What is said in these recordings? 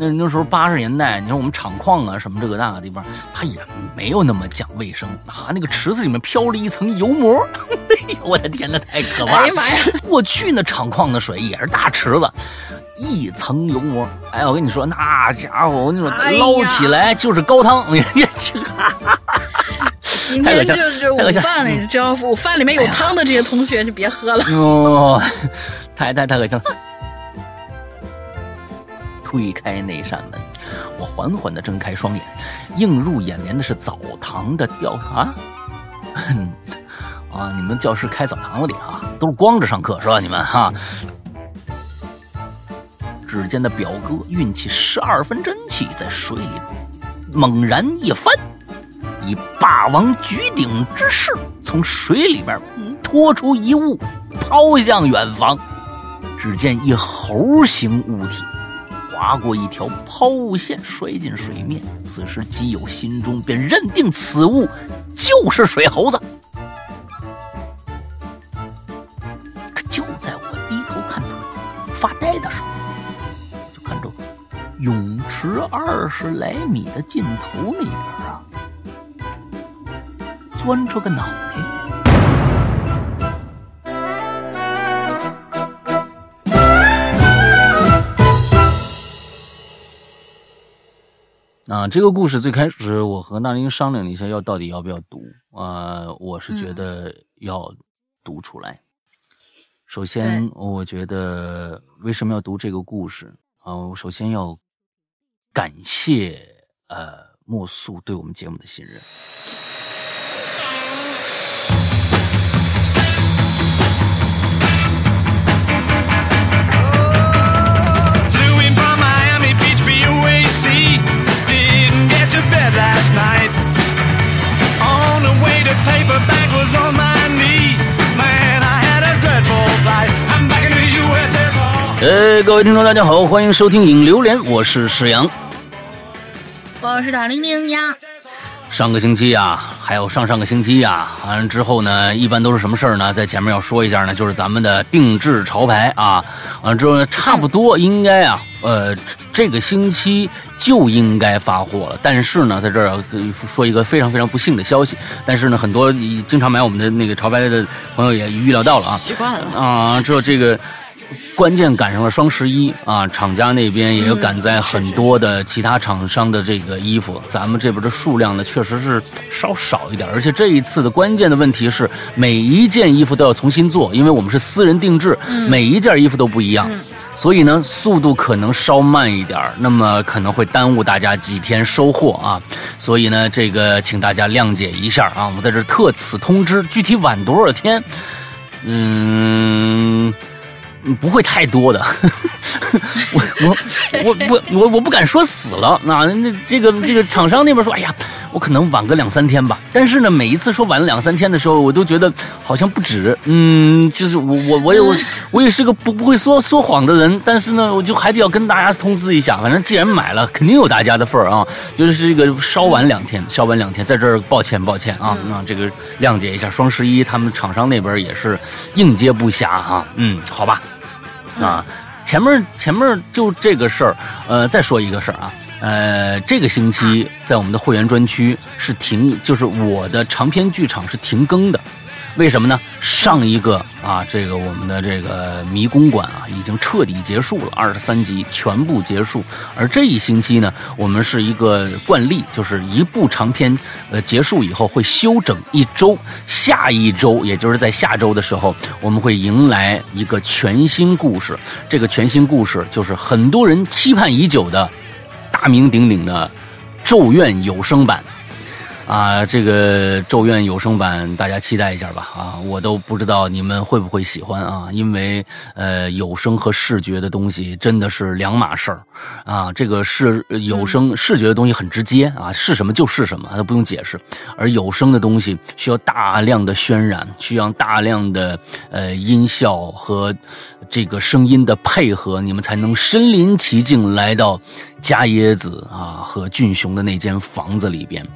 那那时候八十年代，你说我们厂矿啊什么这个那个地方，它也没有那么讲卫生啊。那个池子里面飘着一层油膜，哎呦我的天呐，太可怕了！哎呀妈呀！过去那厂矿的水也是大池子，一层油膜。哎，我跟你说，那家伙，我跟你说，哎捞起来就是高汤。今天就是午饭了，只要午饭里面有汤的这些同学就别喝了。哦，太太太恶心了。推开那扇门，我缓缓地睁开双眼，映入眼帘的是澡堂的吊啊，啊！你们教室开澡堂子里啊，都是光着上课是吧？你们哈。只见那表哥运起十二分真气，在水里猛然一翻，以霸王举鼎之势，从水里面拖出一物，抛向远方。只见一猴形物体划过一条抛物线，摔进水面。此时基友心中便认定此物就是水猴子。可就在我低头看腿发呆的时候，就看着泳池二十来米的尽头那边啊，钻出个脑袋。啊，这个故事最开始我和那英商量了一下，要到底要不要读啊、呃我是觉得要读出来。首先，我觉得为什么要读这个故事啊、我首先要感谢呃莫素对我们节目的信任。To bed last night. On the way to paperback was on my knee. Man, I had a dreadful flight. I'm back in the USSR. 呃，各位听众，大家好，欢迎收听《影榴莲》，我是石阳。我是大玲玲呀，上个星期呀，还有上上个星期呀，完了之后呢，一般都是什么事儿呢？在前面要说一下呢，就是咱们的定制潮牌啊，完了之后呢，差不多应该啊，呃，这个星期就应该发货了。但是呢，在这儿要说一个非常非常不幸的消息，但是呢，很多经常买我们的那个潮牌的朋友也预料到了啊，习惯了。啊，之后这个关键赶上了双十一啊，厂家那边也有赶在很多的其他厂商的这个衣服，咱们这边的数量呢确实是稍少一点，而且这一次的关键的问题是每一件衣服都要重新做，因为我们是私人定制，每一件衣服都不一样。所以呢，速度可能稍慢一点，那么可能会耽误大家几天收货啊。所以呢，这个请大家谅解一下啊，我们在这特此通知，具体晚多少天，嗯。嗯不会太多的，我我 我我我我不敢说死了啊！那这个这个厂商那边说，哎呀，我可能晚个两三天吧。但是呢，每一次说晚了两三天的时候，我都觉得好像不止。嗯，就是我我我也我 我也是个不不会说说谎的人，但是呢，我就还得要跟大家通知一下。反正既然买了，肯定有大家的份儿啊。就是这个稍晚两天，稍晚两天，在这儿抱歉抱歉啊啊，这个谅解一下。双十一他们厂商那边也是应接不暇哈。嗯，好吧。啊，前面前面就这个事儿，呃，再说一个事儿啊，呃，这个星期在我们的会员专区是停，就是我的长篇剧场是停更的，为什么呢？上一个啊，这个我们的这个迷宫馆啊，已经彻底结束了，二十三集全部结束。而这一星期呢，我们是一个惯例，就是一部长篇呃结束以后会休整一周，下一周也就是在下周的时候，我们会迎来一个全新故事。这个全新故事就是很多人期盼已久的大名鼎鼎的《咒怨》有声版。啊，这个《咒怨》有声版，大家期待一下吧！啊，我都不知道你们会不会喜欢啊，因为呃，有声和视觉的东西真的是两码事儿啊。这个是有声视觉的东西很直接啊，是什么就是什么，它不用解释；而有声的东西需要大量的渲染，需要大量的呃音效和这个声音的配合，你们才能身临其境来到。加耶子啊和俊雄的那间房子里边，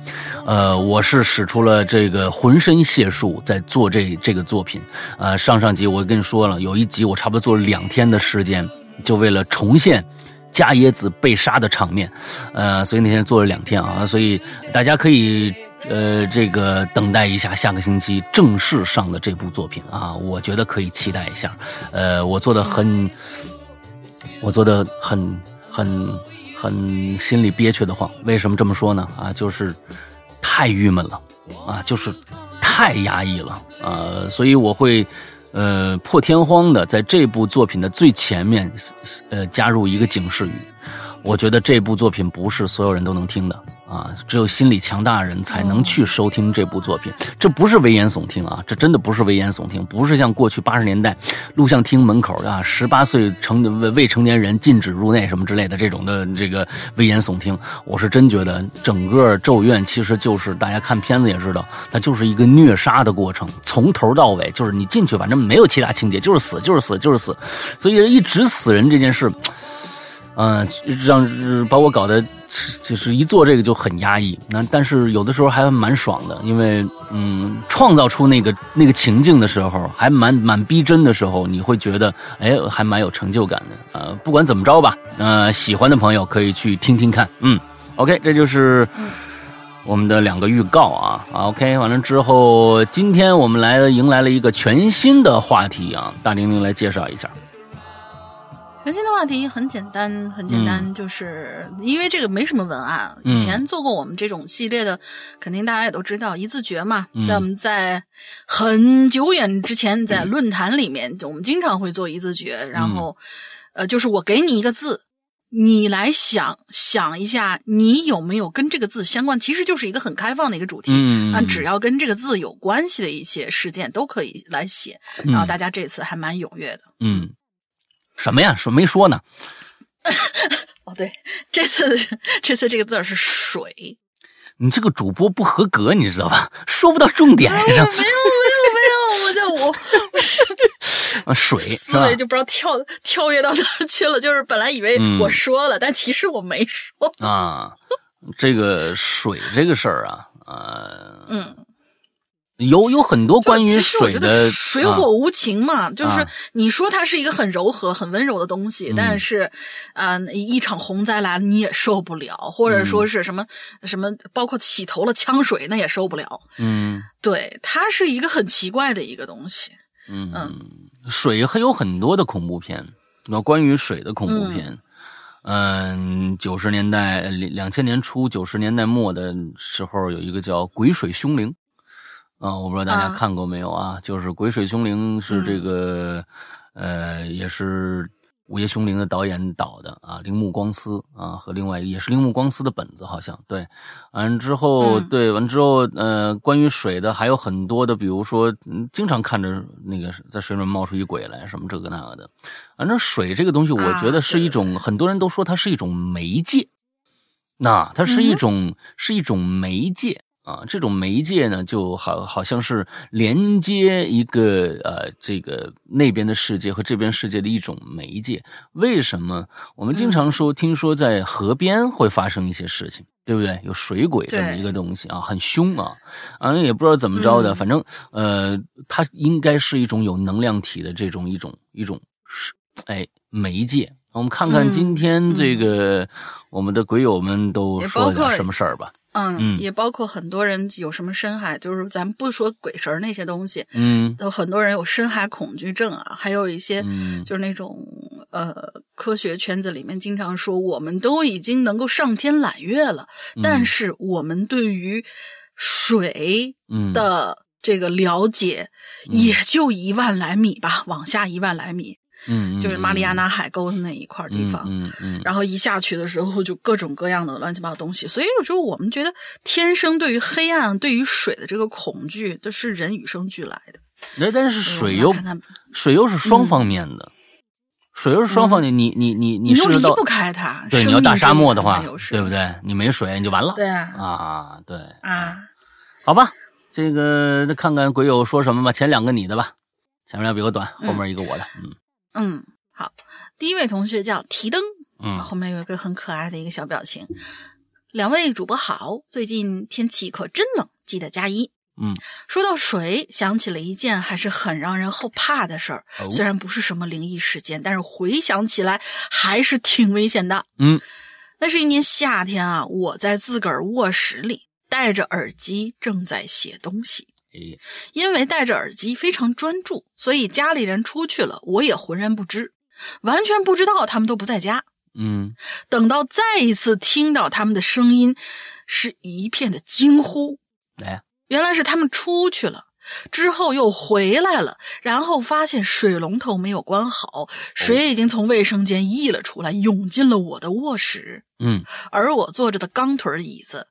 呃，我是使出了这个浑身解数在做这这个作品。呃，上上集我跟你说了，有一集我差不多做了两天的时间，就为了重现伽椰子被杀的场面，呃，所以那天做了两天啊，所以大家可以呃这个等待一下下个星期正式上的这部作品啊，我觉得可以期待一下，呃，我做的很，我做的很很很心里憋屈的慌，为什么这么说呢？啊，就是太郁闷了，啊，就是太压抑了，呃，所以我会。呃，破天荒的在这部作品的最前面，呃，加入一个警示语。我觉得这部作品不是所有人都能听的啊，只有心理强大的人才能去收听这部作品。这不是危言耸听啊，这真的不是危言耸听，不是像过去八十年代录像厅门口啊，十八岁成未未成年人禁止入内什么之类的这种的这个危言耸听。我是真觉得整个《咒怨》其实就是大家看片子也知道，它就是一个虐杀的过程，从头到尾就是你进去反正没有其他情节，就是死就是死就是死，所以一直死人这件事。嗯，让把我搞得就是一做这个就很压抑。那但是有的时候还蛮爽的，因为嗯，创造出那个那个情境的时候，还蛮蛮逼真的时候，你会觉得哎，还蛮有成就感的。呃，不管怎么着吧，呃，喜欢的朋友可以去听听看。嗯，OK，这就是我们的两个预告啊。OK，完了之后，今天我们来迎来了一个全新的话题啊，大玲玲来介绍一下。全新的话题很简单，很简单，就是因为这个没什么文案。以前做过我们这种系列的，肯定大家也都知道，一字诀嘛，在我们在很久远之前，在论坛里面，我们经常会做一字诀。然后，呃，就是我给你一个字，你来想想一下，你有没有跟这个字相关？其实就是一个很开放的一个主题，啊，只要跟这个字有关系的一些事件都可以来写。然后大家这次还蛮踊跃的，嗯。什么呀？说没说呢？哦，对，这次这次这个字是水。你这个主播不合格，你知道吧？说不到重点上。没有没有没有，我在我是 水思维就不知道跳跳跃到哪儿去了。就是本来以为我说了，但其实我没说啊。这个水这个事儿啊，呃，嗯。有有很多关于水的，水火无情嘛，就是你说它是一个很柔和、很温柔的东西，但是，啊，一场洪灾来了你也受不了，或者说是什么什么，包括洗头了呛水那也受不了。嗯，对，它是一个很奇怪的一个东西。嗯嗯，水还有很多的恐怖片，那关于水的恐怖片，嗯，九十年代两千年初九十年代末的时候，有一个叫《鬼水凶灵》。啊，我不知道大家看过没有啊？就是《鬼水凶灵》是这个，呃，也是《午夜凶铃》的导演导的啊，铃木光司啊，和另外也是铃木光司的本子，好像对。完之后，对完之后，呃，关于水的还有很多的，比如说，经常看着那个在水里面冒出一鬼来，什么这个那个的。反正水这个东西，我觉得是一种，很多人都说它是一种媒介，那它是一种是一种媒介。啊，这种媒介呢，就好好像是连接一个呃，这个那边的世界和这边世界的一种媒介。为什么我们经常说，听说在河边会发生一些事情，对不对？有水鬼这么一个东西啊，很凶啊，啊，也不知道怎么着的，反正呃，它应该是一种有能量体的这种一种一种是哎媒介。我们看看今天这个我们的鬼友们都说点什么事儿吧。嗯，也包括很多人有什么深海，就是咱们不说鬼神那些东西，嗯，都很多人有深海恐惧症啊，还有一些就是那种呃，科学圈子里面经常说，我们都已经能够上天揽月了，但是我们对于水的这个了解也就一万来米吧，往下一万来米。嗯，就是马里亚纳海沟的那一块地方，嗯嗯，然后一下去的时候就各种各样的乱七八糟东西，所以有时候我们觉得天生对于黑暗、对于水的这个恐惧，这是人与生俱来的。那但是水又水又是双方面的，水又是双方面，你你你你是离不开它。对，你要大沙漠的话，对不对？你没水你就完了。对啊，啊对啊，好吧，这个那看看鬼友说什么吧。前两个你的吧，前面比我短，后面一个我的，嗯。嗯，好，第一位同学叫提灯，嗯，后面有一个很可爱的一个小表情。两位主播好，最近天气可真冷，记得加衣。嗯，说到水，想起了一件还是很让人后怕的事儿。哦虽然不是什么灵异事件，但是回想起来还是挺危险的。嗯，那是一年夏天啊，我在自个儿卧室里戴着耳机，正在写东西。哎，因为戴着耳机非常专注，所以家里人出去了，我也浑然不知，完全不知道他们都不在家。嗯，等到再一次听到他们的声音，是一片的惊呼。来，原来是他们出去了，之后又回来了，然后发现水龙头没有关好，水已经从卫生间溢了出来，涌进了我的卧室。嗯，而我坐着的钢腿椅子，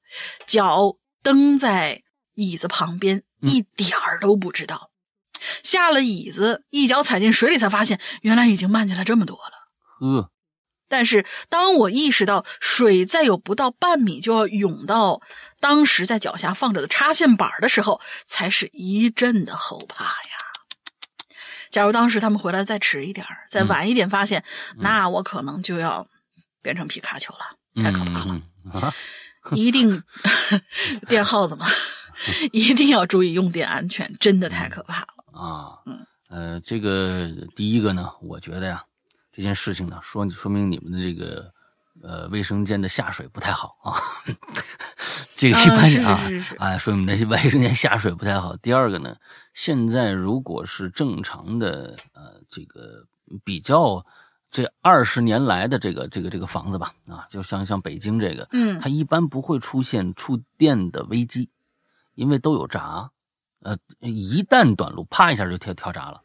脚蹬在椅子旁边，一点儿都不知道。下了椅子，一脚踩进水里，才发现原来已经漫进来这么多了。呵，但是当我意识到水再有不到半米就要涌到当时在脚下放着的插线板的时候，才是一阵的后怕呀。假如当时他们回来再迟一点儿，再晚一点发现，那我可能就要变成皮卡丘了，太可怕了。啊，一定 变耗子嘛，一定要注意用电安全，真的太可怕了。啊，嗯，呃，这个第一个呢，我觉得呀，这件事情呢，说说明你们的这个呃卫生间的下水不太好啊，这个一般人啊，是是是是。啊，说明你的卫生间下水不太好。第二个呢，现在如果是正常的呃这个比较这二十年来的这个这个这个房子吧，啊，就像像北京这个，嗯。它一般不会出现触电的危机，因为都有闸，呃，一旦短路，啪一下就跳跳闸了。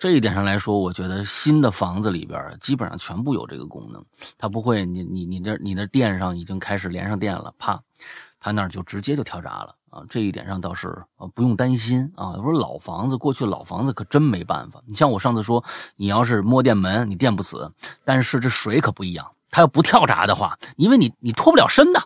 这一点上来说，我觉得新的房子里边基本上全部有这个功能，它不会你你你这你那电上已经开始连上电了，啪，它那儿就直接就跳闸了啊。这一点上倒是啊不用担心啊。我说老房子，过去老房子可真没办法。你像我上次说，你要是摸电门，你电不死，但是这水可不一样，它要不跳闸的话，因为你你脱不了身的，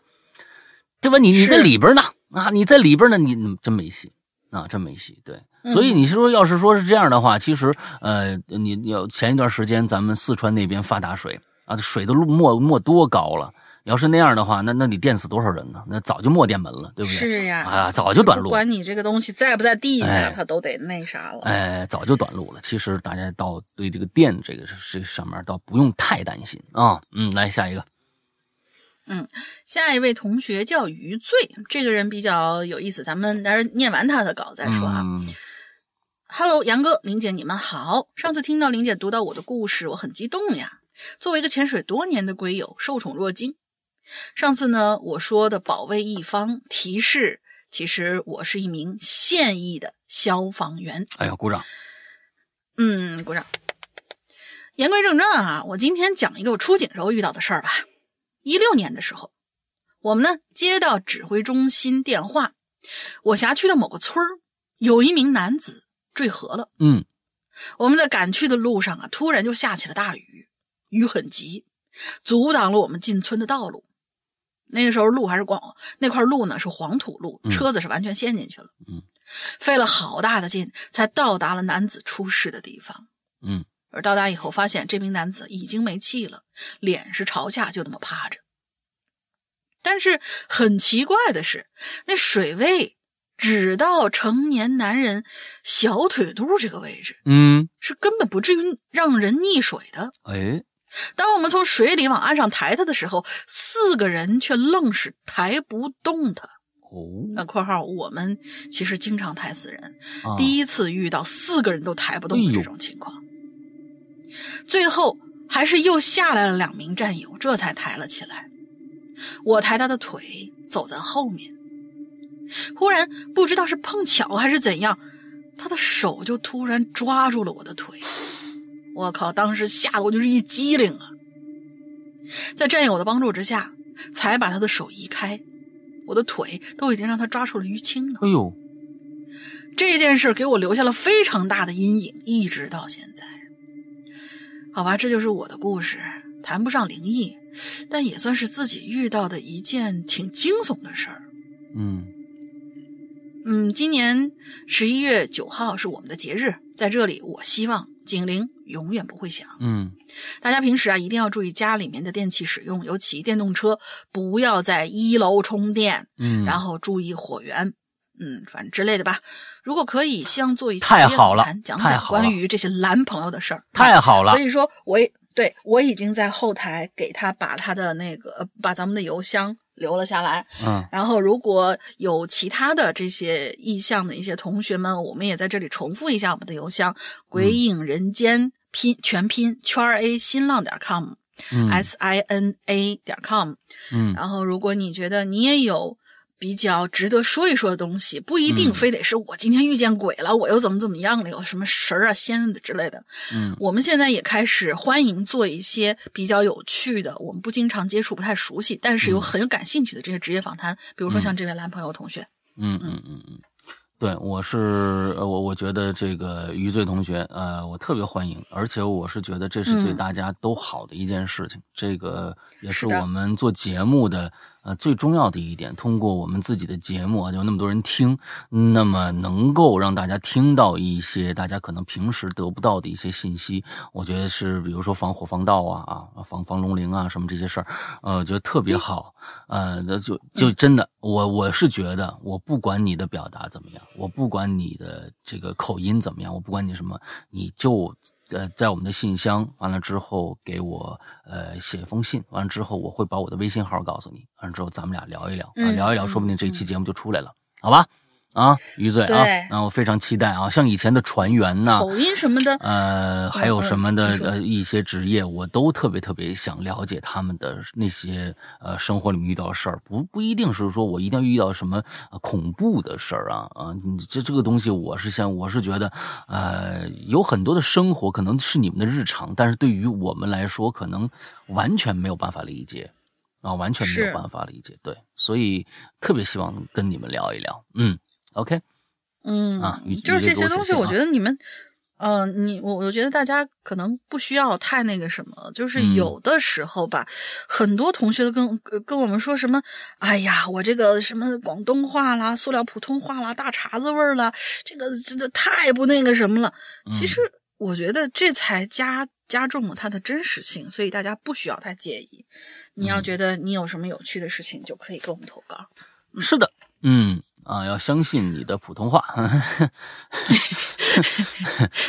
对吧？你你在里边呢啊，你在里边呢，你你真没戏啊，真没戏。对，所以你是说要是说是这样的话，其实呃，你你要前一段时间咱们四川那边发大水啊，水的没没多高了。要是那样的话，那那你电死多少人呢？那早就没电门了，对不对？是呀，啊，早就短路了。不管你这个东西在不在地下，哎它都得那啥了。哎，早就短路了。其实大家倒对这个电这个这上面倒不用太担心啊。嗯，来下一个。下一位同学叫余罪，这个人比较有意思，咱们待会儿念完他的稿再说啊。嗯 Hello，杨哥、林姐，你们好。上次听到林姐读到我的故事，我很激动呀。作为一个潜水多年的龟友，受宠若惊。上次呢，我说的保卫一方提示，其实我是一名现役的消防员。哎呀，鼓掌。嗯，鼓掌。言归正传啊，我今天讲一个我出警时候遇到的事儿吧。一六年的时候，我们呢接到指挥中心电话，我辖区的某个村儿有一名男子坠河了。嗯我们在赶去的路上啊，突然就下起了大雨，雨很急，阻挡了我们进村的道路。那个时候路还是广，那块路呢是黄土路，嗯车子是完全陷进去了。嗯，费了好大的劲才到达了男子出事的地方。嗯而到达以后，发现这名男子已经没气了，脸是朝下，就那么趴着。但是很奇怪的是，那水位只到成年男人小腿肚这个位置，嗯，是根本不至于让人溺水的。哎，当我们从水里往岸上抬他的时候，四个人却愣是抬不动他。哦，那（括号）我们其实经常抬死人，啊第一次遇到四个人都抬不动的这种情况，最后还是又下来了两名战友，这才抬了起来。我抬他的腿，走在后面。忽然不知道是碰巧还是怎样，他的手就突然抓住了我的腿。我靠！当时吓得我就是一激灵啊！在战友的帮助之下，才把他的手移开。我的腿都已经让他抓出了淤青了。哎呦，这件事给我留下了非常大的阴影，一直到现在。好吧，这就是我的故事，谈不上灵异，但也算是自己遇到的一件挺惊悚的事儿。嗯嗯，今年十一月九号是我们的节日，在这里，我希望警铃永远不会响。嗯大家平时啊一定要注意家里面的电器使用，尤其电动车不要在一楼充电，嗯，然后注意火源。嗯，反正之类的吧。如果可以，希望做一期太好了讲讲关于这些男朋友的事儿。太好了所，以说，我也对我已经在后台给他把他的那个呃把咱们的邮箱留了下来。嗯然后，如果有其他的这些意向的一些同学们，我们也在这里重复一下我们的邮箱：鬼影人间拼全拼圈儿 a 新浪点 com。嗯 s i n a 点 com，嗯然后如果你觉得你也有比较值得说一说的东西，不一定嗯。非得是我今天遇见鬼了，我又怎么怎么样了，有什么神儿啊、仙的之类的。嗯。我们现在也开始欢迎做一些比较有趣的，我们不经常接触、不太熟悉，但是又很有感兴趣的这些职业访谈，比如说像这位男朋友同学。嗯嗯。嗯嗯，对，我是呃我我觉得这个余罪同学，呃，我特别欢迎，而且我是觉得这是对嗯。大家都好的一件事情，这个也是我们做节目的呃最重要的一点。通过我们自己的节目啊，有那么多人听，那么能够让大家听到一些大家可能平时得不到的一些信息，我觉得是比如说防火防盗啊啊防防龙鳞啊什么这些事儿，呃，我觉得特别好。呃，那就就真的，我我是觉得，我不管你的表达怎么样，我不管你的这个口音怎么样，我不管你什么，你就呃在我们的信箱完了之后给我呃写一封信，完了之后我会把我的微信号告诉你，完了之后咱们俩聊一聊聊一聊，嗯说不定这一期节目就出来了，好吧？啊，余罪啊对，啊，我非常期待啊，像以前的船员呐、口音什么的，呃，还有什么的呃一些职业，我都特别特别想了解他们的那些呃生活里面遇到的事儿，不不一定是说我一定要遇到什么、呃恐怖的事儿啊啊，你这这个东西我是想我是觉得，呃，有很多的生活可能是你们的日常，但是对于我们来说，可能完全没有办法理解啊，完全没有办法理解，对，所以特别希望跟你们聊一聊，嗯，OK，嗯啊就是这这些东西，我觉得你们，呃，你我我觉得大家可能不需要太那个什么，就是嗯有的时候吧，很多同学都跟跟我们说什么，哎呀，我这个什么广东话啦、塑料普通话啦、大碴子味儿啦，这个这这太不那个什么了。其实我觉得这才加加重了它的真实性，所以大家不需要太介意。你要觉得你有什么有趣的事情，就可以给我们投稿。是的，嗯啊，要相信你的普通话。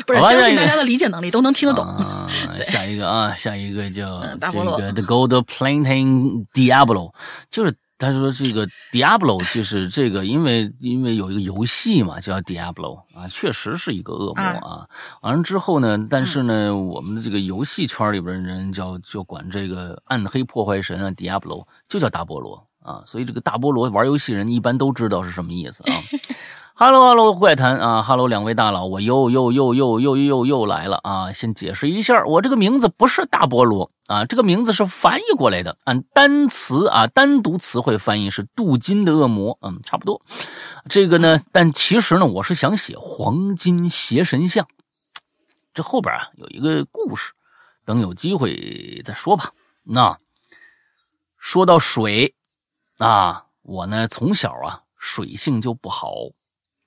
不是相信大家的理解能力都能听得懂。啊，下一个啊，下一个叫这个 The Gold Planting Diablo，就是他说这个 Diablo 就是这个，因为因为有一个游戏嘛，叫 Diablo 啊，确实是一个恶魔啊。完了之后呢，但是呢，我们的这个游戏圈里边的人叫就管这个暗黑破坏神啊 Diablo 就叫大菠萝啊，所以这个大菠萝玩游戏人一般都知道是什么意思啊。Hello Hello 怪谈啊，Hello 两位大佬，我又又又又又又又来了啊！先解释一下，我这个名字不是大菠萝啊，这个名字是翻译过来的，按单词啊单独词汇翻译是镀金的恶魔，嗯，差不多。这个呢，但其实呢，我是想写黄金邪神像，这后边啊有一个故事，等有机会再说吧。那说到水啊，我呢从小啊水性就不好。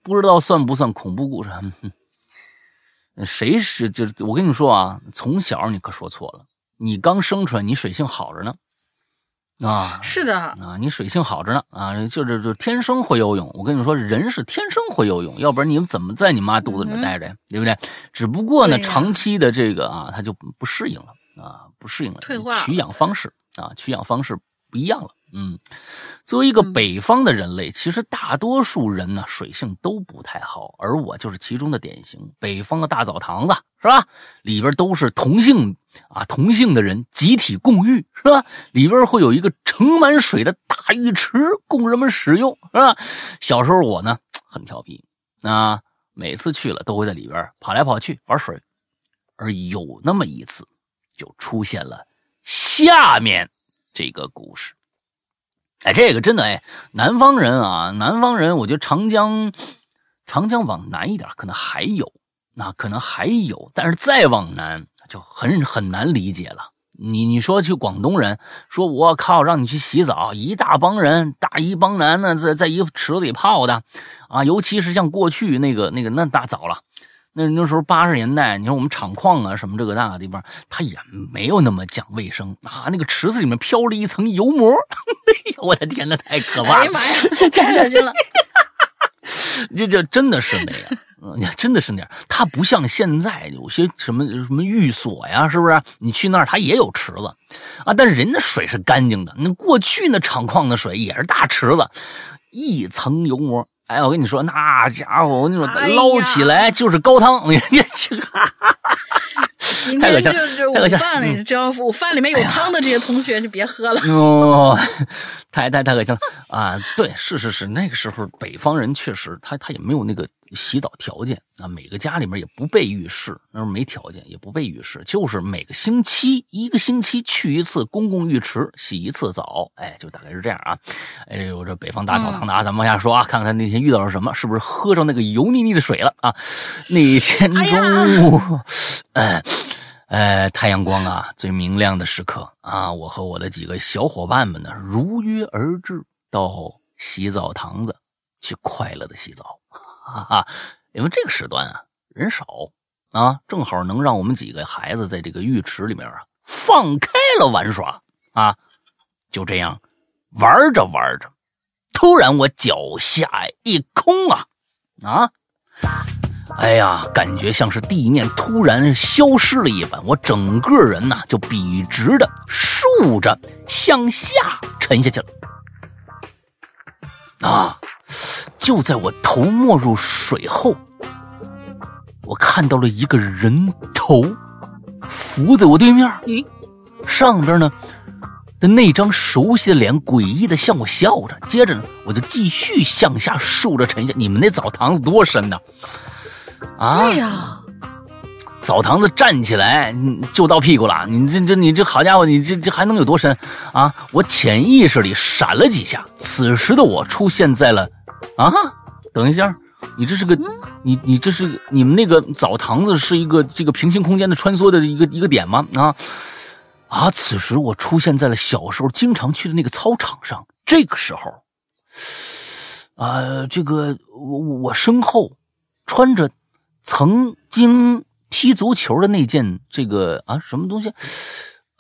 不知道算不算恐怖故事？哼 谁是就是我跟你说啊，从小你可说错了，你刚生出来你水性好着呢，啊是的，啊，你水性好着呢啊，就是就天生会游泳。我跟你说，人是天生会游泳，要不然你们怎么在你妈肚子里面待着呀？对不对？只不过呢，长期的这个啊，他就不适应了啊，不适应了，退化了取氧方式啊，取氧方式不一样了。嗯，作为一个嗯北方的人类，其实大多数人呢水性都不太好，而我就是其中的典型。北方的大澡堂子是吧？里边都是同性啊，同性的人集体共浴是吧？里边会有一个盛满水的大浴池供人们使用是吧？小时候我呢很调皮啊，每次去了都会在里边跑来跑去玩水，而有那么一次，就出现了下面这个故事。哎，这个真的哎，南方人啊，南方人，我觉得长江，长江往南一点可能还有，那可能还有，但是再往南就很很难理解了。你你说去广东人说，我靠，让你去洗澡，一大帮人，大一帮男的在在一池子里泡的，啊，尤其是像过去那个那个那大早了。那那时候八十年代，你说我们厂矿啊什么这个那个地方，它也没有那么讲卫生啊。那个池子里面飘着一层油膜，哎呦我的天呐，太可怕了！哎呀妈呀，太恶心了！这这真的是那样。嗯，真的是那样，它不像现在有些什么什么寓所呀，是不是？你去那儿，它也有池子啊，但是人的水是干净的。那过去那厂矿的水也是大池子，一层油膜。哎，我跟你说，那家伙，我跟你说，捞起来就是高汤。你这去，今天就是午饭了，只要午饭里面有汤的这些同学就别喝了。哦，太太太恶心了啊！对，是是是，那个时候北方人确实，他他也没有那个。洗澡条件啊，每个家里面也不备浴室，那时候没条件，也不备浴室，就是每个星期一个星期去一次公共浴池洗一次澡，哎，就大概是这样啊。哎，我这北方大澡堂的啊，咱们往下说啊，看看他那天遇到了什么，是不是喝上那个油腻腻的水了啊？那天中午，哎，哎，太阳光啊最明亮的时刻啊，我和我的几个小伙伴们呢，如约而至到洗澡堂子去快乐的洗澡。哈哈，因为这个时段啊人少啊，正好能让我们几个孩子在这个浴池里面啊放开了玩耍啊。就这样玩着玩着，突然我脚下一空啊啊！哎呀，感觉像是地面突然消失了一般，我整个人呢就笔直的竖着向下沉下去了啊。就在我头没入水后，我看到了一个人头浮在我对面。咦，上边呢的那张熟悉的脸诡异的向我笑着。接着呢，我就继续向下竖着沉下。你们那澡堂子多深呐？啊！对呀，澡堂子站起来就到屁股了。你这这你这好家伙，你这这还能有多深啊？我潜意识里闪了几下，此时的我出现在了。啊，等一下，你这是个，你你这是你们那个澡堂子是一个这个平行空间的穿梭的一个一个点吗？啊啊！此时我出现在了小时候经常去的那个操场上。这个时候，啊，这个我我身后穿着曾经踢足球的那件这个啊什么东西，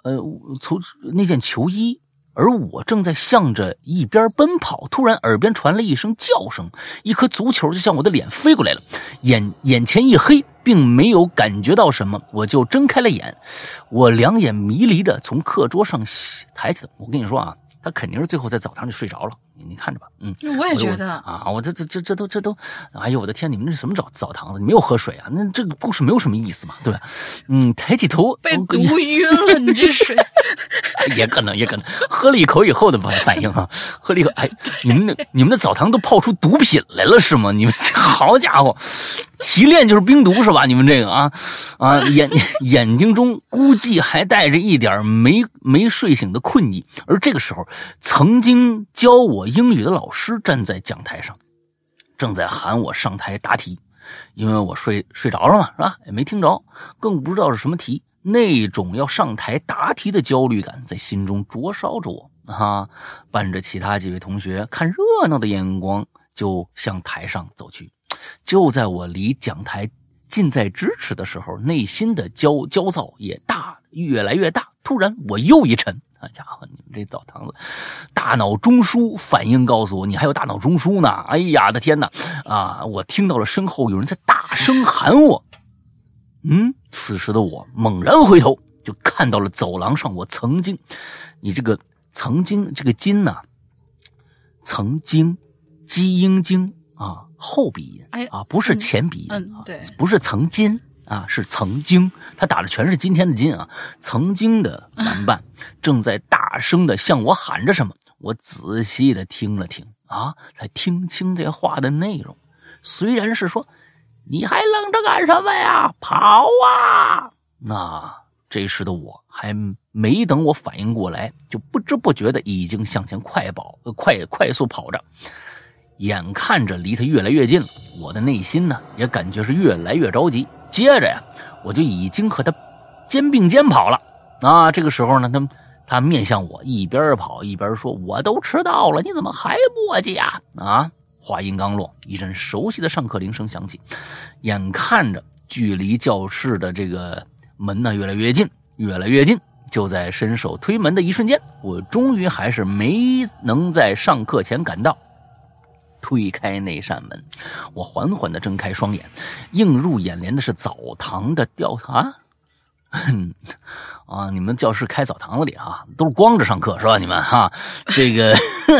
呃，从那件球衣。而我正在向着一边奔跑，突然耳边传来一声叫声，一颗足球就向我的脸飞过来了，眼眼前一黑，并没有感觉到什么，我就睁开了眼，我两眼迷离的从课桌上抬起来，我跟你说啊，他肯定是最后在澡堂里睡着了。你看着吧，嗯，我也觉得啊，我这这这这都这都，哎呦我的天，你们这是什么澡澡堂子？你没有喝水啊？那这个故事没有什么意思嘛，对吧？嗯，抬起头被毒晕了，你这水 也可能也可能喝了一口以后的反反应啊，喝了一口，哎，你们那你们的澡堂都泡出毒品来了是吗？你们这好家伙，提炼就是冰毒是吧？你们这个啊啊眼眼睛中估计还带着一点没没睡醒的困意，而这个时候曾经教我。英语的老师站在讲台上，正在喊我上台答题，因为我睡睡着了嘛，是吧？也没听着，更不知道是什么题。那种要上台答题的焦虑感在心中灼烧着我啊！伴着其他几位同学看热闹的眼光，就向台上走去。就在我离讲台近在咫尺的时候，内心的焦焦躁也大，越来越大。突然，我又一沉。好家伙，你们这澡堂子，大脑中枢反应告诉我，你还有大脑中枢呢！哎呀的天哪！啊，我听到了身后有人在大声喊我。嗯，此时的我猛然回头，就看到了走廊上我曾经，你这个曾经这个金呐，曾经，基因经啊，后鼻音，哎啊，不是前鼻音，嗯，对，不是曾经。啊，是曾经，他打的全是今天的今啊。曾经的玩伴 正在大声的向我喊着什么，我仔细的听了听啊，才听清这话的内容。虽然是说，你还愣着干什么呀？跑啊！那这时的我还没等我反应过来，就不知不觉的已经向前快跑，快快速跑着。眼看着离他越来越近了，我的内心呢也感觉是越来越着急。接着呀，我就已经和他肩并肩跑了啊！这个时候呢，他他面向我，一边跑一边说：“我都迟到了，你怎么还磨叽呀？”啊！话音刚落，一阵熟悉的上课铃声响起，眼看着距离教室的这个门呢越来越近，越来越近。就在伸手推门的一瞬间，我终于还是没能在上课前赶到。推开那扇门，我缓缓地睁开双眼，映入眼帘的是澡堂的吊啊。啊！你们教室开澡堂子里哈，都是光着上课是吧？你们哈，这个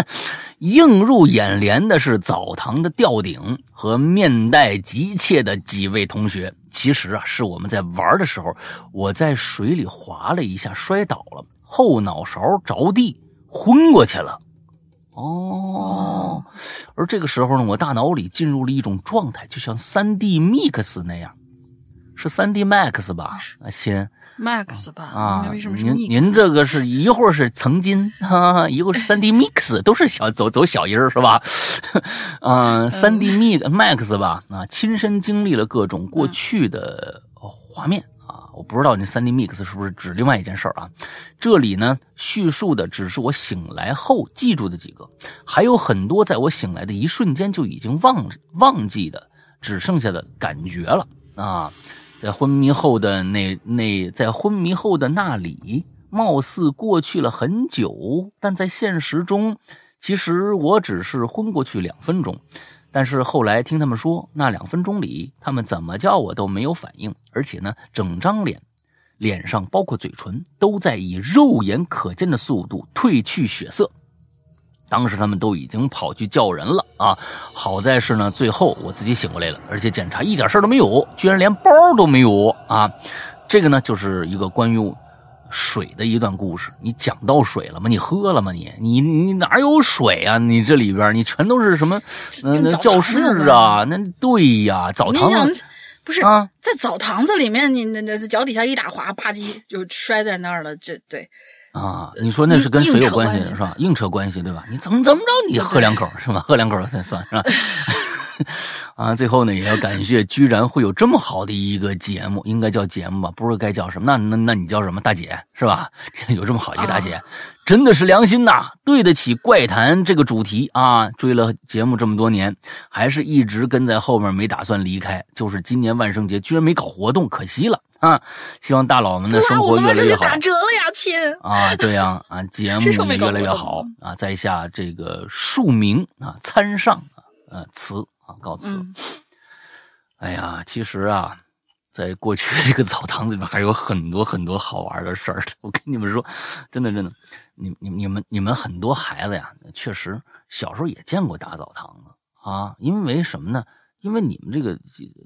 映入眼帘的是澡堂的吊顶和面带急切的几位同学。其实啊，是我们在玩的时候，我在水里滑了一下，摔倒了，后脑勺着地，昏过去了。哦，而这个时候呢，我大脑里进入了一种状态，就像三 D Mix 那样。是三 D Max 吧，啊，亲，Max 吧，啊，为什么您您这个是一会儿是曾经，哈，一会儿是三 D Mix，都是小走走小音儿是吧？嗯，三 D Mix Max 吧，啊，亲身经历了各种过去的画面啊，我不知道你三 D Mix 是不是指另外一件事儿啊？这里呢，叙述的只是我醒来后记住的几个，还有很多在我醒来的一瞬间就已经忘忘记的，只剩下的感觉了啊。在昏迷后的那那，在昏迷后的那里，貌似过去了很久，但在现实中，其实我只是昏过去两分钟。但是后来听他们说，那两分钟里，他们怎么叫我都没有反应，而且呢，整张脸，脸上包括嘴唇，都在以肉眼可见的速度褪去血色。当时他们都已经跑去叫人了啊！好在是呢，最后我自己醒过来了，而且检查一点事都没有，居然连包都没有啊！这个呢，就是一个关于水的一段故事。你讲到水了吗？你喝了吗？你你你哪有水啊？你这里边你全都是什么？教室啊，那对呀，澡堂不是啊，在澡堂子里面，你那那脚底下一打滑，吧唧就摔在那儿了。这对。啊，你说那是跟水有关系是吧？硬扯关系对吧？你怎么怎么着？你喝两口是吧？喝两口才算是吧？啊，最后呢，也要感谢，居然会有这么好的一个节目，应该叫节目吧？不知道该叫什么？那那那你叫什么？大姐是吧？有这么好一个大姐，真的是良心呐，对得起怪谈这个主题啊！追了节目这么多年，还是一直跟在后面，没打算离开。就是今年万圣节居然没搞活动，可惜了。啊，希望大佬们的生活越来越好。打折了呀，亲！啊，对呀，啊，节目也越来越好啊，在下这个庶民啊，参上啊，呃，辞啊，告辞。哎呀，其实啊，在过去这个澡堂子里面还有很多很多好玩的事儿。我跟你们说，真的真的，你你你们你们很多孩子呀，确实小时候也见过大澡堂子啊，因为什么呢？因为你们这个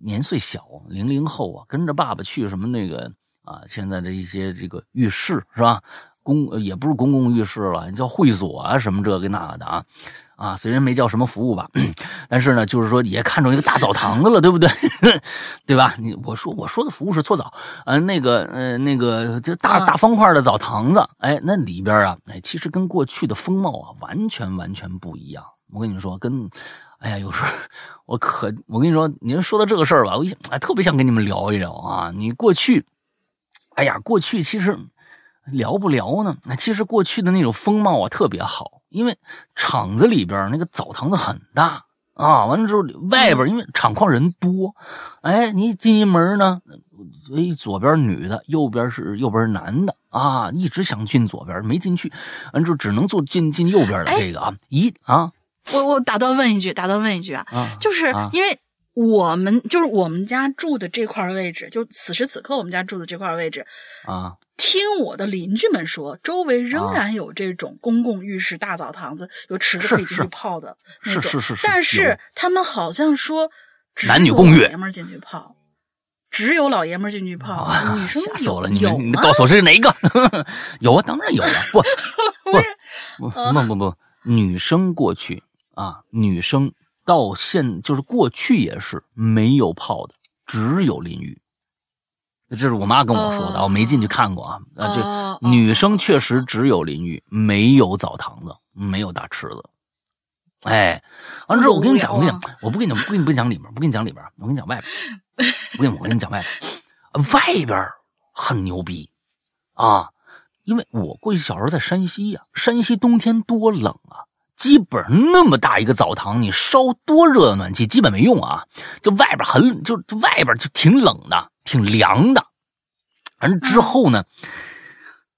年岁小，零零后啊，跟着爸爸去什么那个啊，现在的一些这个浴室是吧？公也不是公共浴室了，叫会所啊，什么这个那个的啊啊，虽然没叫什么服务吧，但是呢，就是说也看中一个大澡堂子了，对不对？对吧？你我说我说的服务是搓澡，呃，那个呃那个就大大方块的澡堂子，哎，那里边啊，哎，其实跟过去的风貌啊，完全完全不一样。我跟你说，跟。哎呀，有时候我可我跟你说，您说到这个事儿吧，我想哎，特别想跟你们聊一聊啊。你过去，哎呀，过去其实聊不聊呢？那其实过去的那种风貌啊，特别好，因为厂子里边那个澡堂子很大啊。完了之后，外边因为厂矿人多，哎，你进一门呢，哎，左边女的，右边是右边是男的啊，一直想进左边没进去，完之后只能坐进进右边的这个啊，一啊。我我打断问一句，打断问一句啊，就是因为我们就是我们家住的这块位置，就此时此刻我们家住的这块位置啊，听我的邻居们说，周围仍然有这种公共浴室、大澡堂子，有池子可以进去泡的那种。是是是。但是他们好像说，男女共浴，爷们进去泡，只有老爷们进去泡，女生吓死我了！你们你告诉我是哪一个？有啊，当然有了。不 不不不不，女生过去。啊，女生到现就是过去也是没有泡的，只有淋浴。这是我妈跟我说的，我没进去看过啊。啊，这女生确实只有淋浴，没有澡堂子，没有大池子。哎，完了之后我跟你讲，我跟你讲，我不跟你不跟你不讲里面，不跟你讲里边，我跟你讲外边。不跟我跟你讲外边，外边很牛逼啊，因为我过去小时候在山西呀，山西冬天多冷啊。基本上那么大一个澡堂，你烧多热的暖气基本没用啊！就外边很，就外边就挺冷的，挺凉的。完之后呢，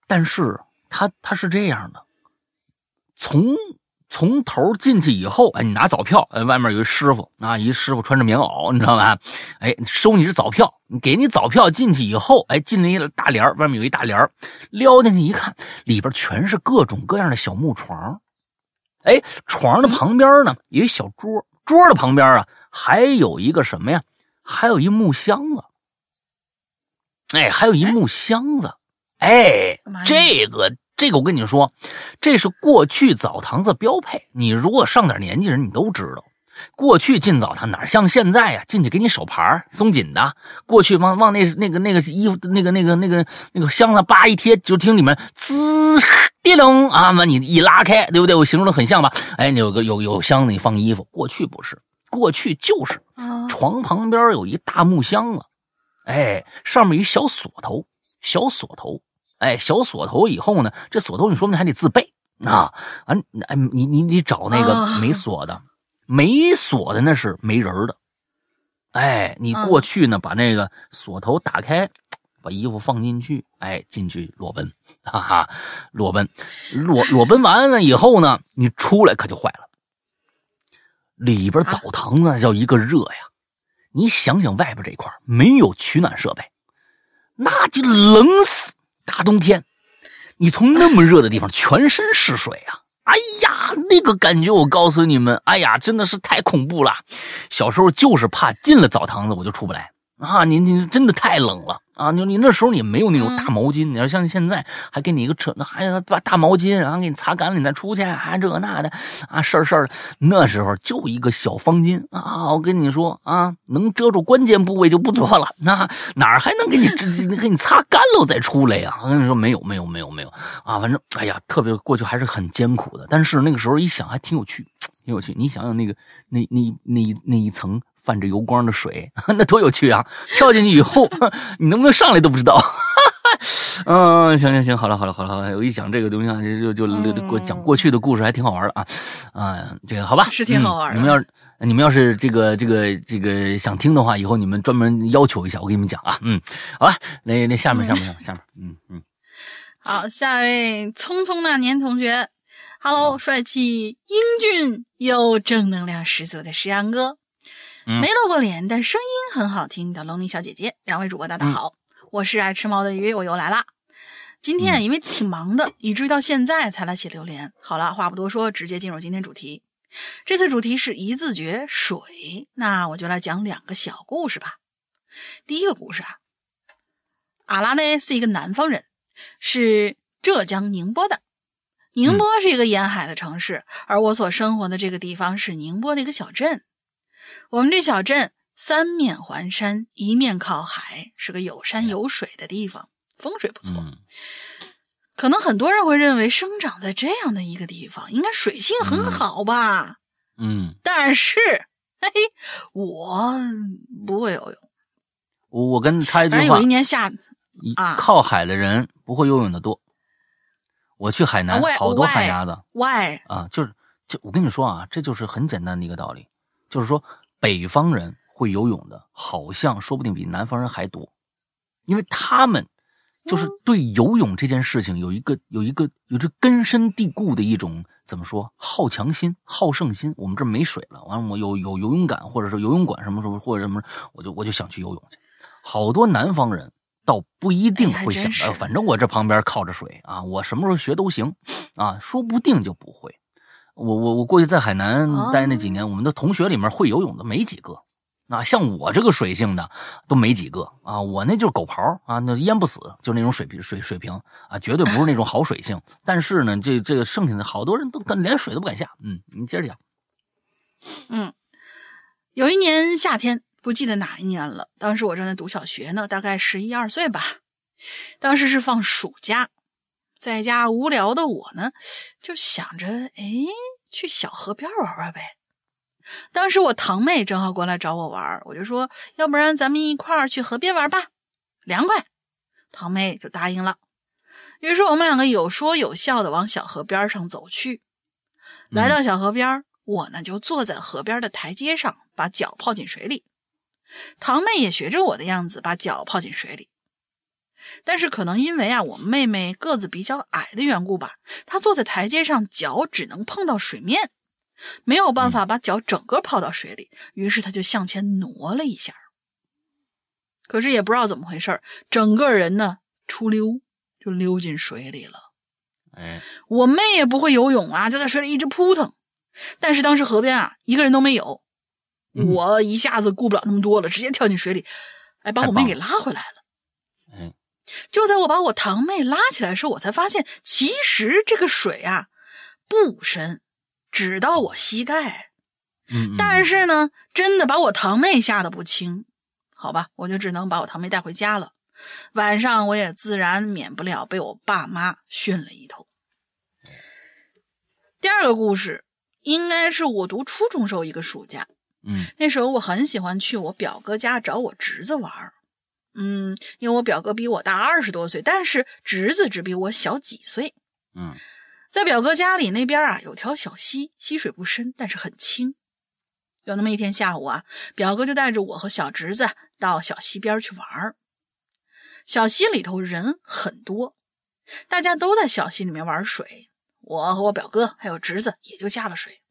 但是他他是这样的，从从头进去以后，哎，你拿早票，哎，外面有一师傅啊，一师傅穿着棉袄，你知道吧？哎，收你是早票，你给你早票进去以后，哎，进了一大帘外面有一大帘撩进去一看，里边全是各种各样的小木床，哎，床的旁边呢有一小桌，桌的旁边啊还有一个什么呀？还有一木箱子，哎，还有一木箱子，哎，这个。这个我跟你说，这是过去澡堂子标配。你如果上点年纪人，你都知道，过去进澡堂哪像现在呀？进去给你手牌松紧的。过去往往那那个那个衣服那个那个那个那个箱子叭一贴，就听里面滋滴楞啊，完你一拉开，对不对？我形容的很像吧？哎，你有个有有箱子，你放衣服。过去不是，过去就是床旁边有一大木箱子，哎，上面一小锁头，小锁头。哎，小锁头以后呢？这锁头你说不定还得自备啊！啊，哎，你你你找那个没锁的，没锁的那是没人的。哎，你过去呢，把那个锁头打开，把衣服放进去，哎，进去裸奔，哈哈，裸奔，裸裸奔完了以后呢，你出来可就坏了。里边澡堂子叫一个热呀！你想想外边这块没有取暖设备，那就冷死。大冬天，你从那么热的地方全身是水啊！哎呀，那个感觉，我告诉你们，哎呀，真的是太恐怖了。小时候就是怕进了澡堂子我就出不来啊！您您真的太冷了。啊，你你那时候你没有那种大毛巾，你要像现在还给你一个扯，还有把大毛巾，然后给你擦干了，你再出去，还这那的啊事儿事儿。那时候就一个小方巾啊，我跟你说啊，能遮住关键部位就不错了。那哪儿还能给你 给你擦干了再出来呀？我跟你说没有没有没有没有啊，反正哎呀，特别过去还是很艰苦的。但是那个时候一想还挺有趣，挺有趣。你想想那个那那那那一层。泛着油光的水，那多有趣啊！跳进去以后，你能不能上来都不知道。嗯，行行行，好了好了好了好了，我一讲这个东西啊，就就就过讲过去的故事，还挺好玩的啊啊，这个好吧，是挺好玩的。你们要你们要是这个这个这个想听的话，以后你们专门要求一下，我给你们讲啊。嗯，好吧，那那下面下面下面下面，嗯嗯，好，下一位匆匆那年同学，Hello，帅气英俊又正能量十足的石阳哥。没露过脸，但声音很好听的龙鳞小姐姐，两位主播大家好，我是爱吃猫的鱼，我又来啦。今天因为挺忙的，以至于到现在才来写榴莲。好了，话不多说，直接进入今天主题。这次主题是一字诀水，那我就来讲两个小故事吧。第一个故事啊，阿拉呢是一个南方人，是浙江宁波的。宁波是一个沿海的城市，而我所生活的这个地方是宁波的一个小镇。我们这小镇三面环山，一面靠海，是个有山有水的地方，风水不错。可能很多人会认为，生长在这样的一个地方，应该水性很好吧？嗯。但是，嘿，我不会游泳。我我跟他一句话。有一年下啊，靠海的人不会游泳的多。我去海南，好多海鸭子。Why？啊，就是就我跟你说啊，这就是很简单的一个道理，就是说。北方人会游泳的，好像说不定比南方人还多，因为他们就是对游泳这件事情有一个有一个有着根深蒂固的一种怎么说好强心、好胜心。我们这没水了，完了我有有游泳馆，或者说游泳馆什么什么或者什么，我就我就想去游泳去。好多南方人倒不一定会想，反正我这旁边靠着水啊，我什么时候学都行啊，说不定就不会。我我我过去在海南待那几年，我们的同学里面会游泳的没几个，啊，像我这个水性的都没几个啊，我那就是狗刨啊，那淹不死，就那种水平水水平啊，绝对不是那种好水性。但是呢，这这个剩下的好多人都连水都不敢下。嗯，你接着讲。嗯，有一年夏天，不记得哪一年了，当时我正在读小学呢，大概十一二岁吧，当时是放暑假。在家无聊的我呢，就想着，哎，去小河边玩玩呗。当时我堂妹正好过来找我玩，我就说，要不然咱们一块儿去河边玩吧，凉快。堂妹就答应了。于是我们两个有说有笑的往小河边上走去。来到小河边，我呢就坐在河边的台阶上，把脚泡进水里。堂妹也学着我的样子，把脚泡进水里。但是可能因为啊，我妹妹个子比较矮的缘故吧，她坐在台阶上，脚只能碰到水面，没有办法把脚整个泡到水里，于是她就向前挪了一下。可是也不知道怎么回事，整个人呢出溜就溜进水里了。哎，我妹也不会游泳啊，就在水里一直扑腾。但是当时河边啊，一个人都没有，嗯我一下子顾不了那么多了，直接跳进水里，哎，把我妹给拉回来了。哎，就在我把我堂妹拉起来的时候，我才发现，其实这个水啊不深，只到我膝盖。嗯，但是呢，真的把我堂妹吓得不轻。好吧，我就只能把我堂妹带回家了。晚上我也自然免不了被我爸妈训了一通。第二个故事应该是我读初中时候一个暑假，嗯那时候我很喜欢去我表哥家找我侄子玩儿。嗯，因为我表哥比我大二十多岁，但是侄子只比我小几岁。嗯在表哥家里那边啊，有条小溪，溪水不深，但是很清。有那么一天下午啊，表哥就带着我和小侄子到小溪边去玩儿。小溪里头人很多，大家都在小溪里面玩水。我和我表哥还有侄子也就下了水。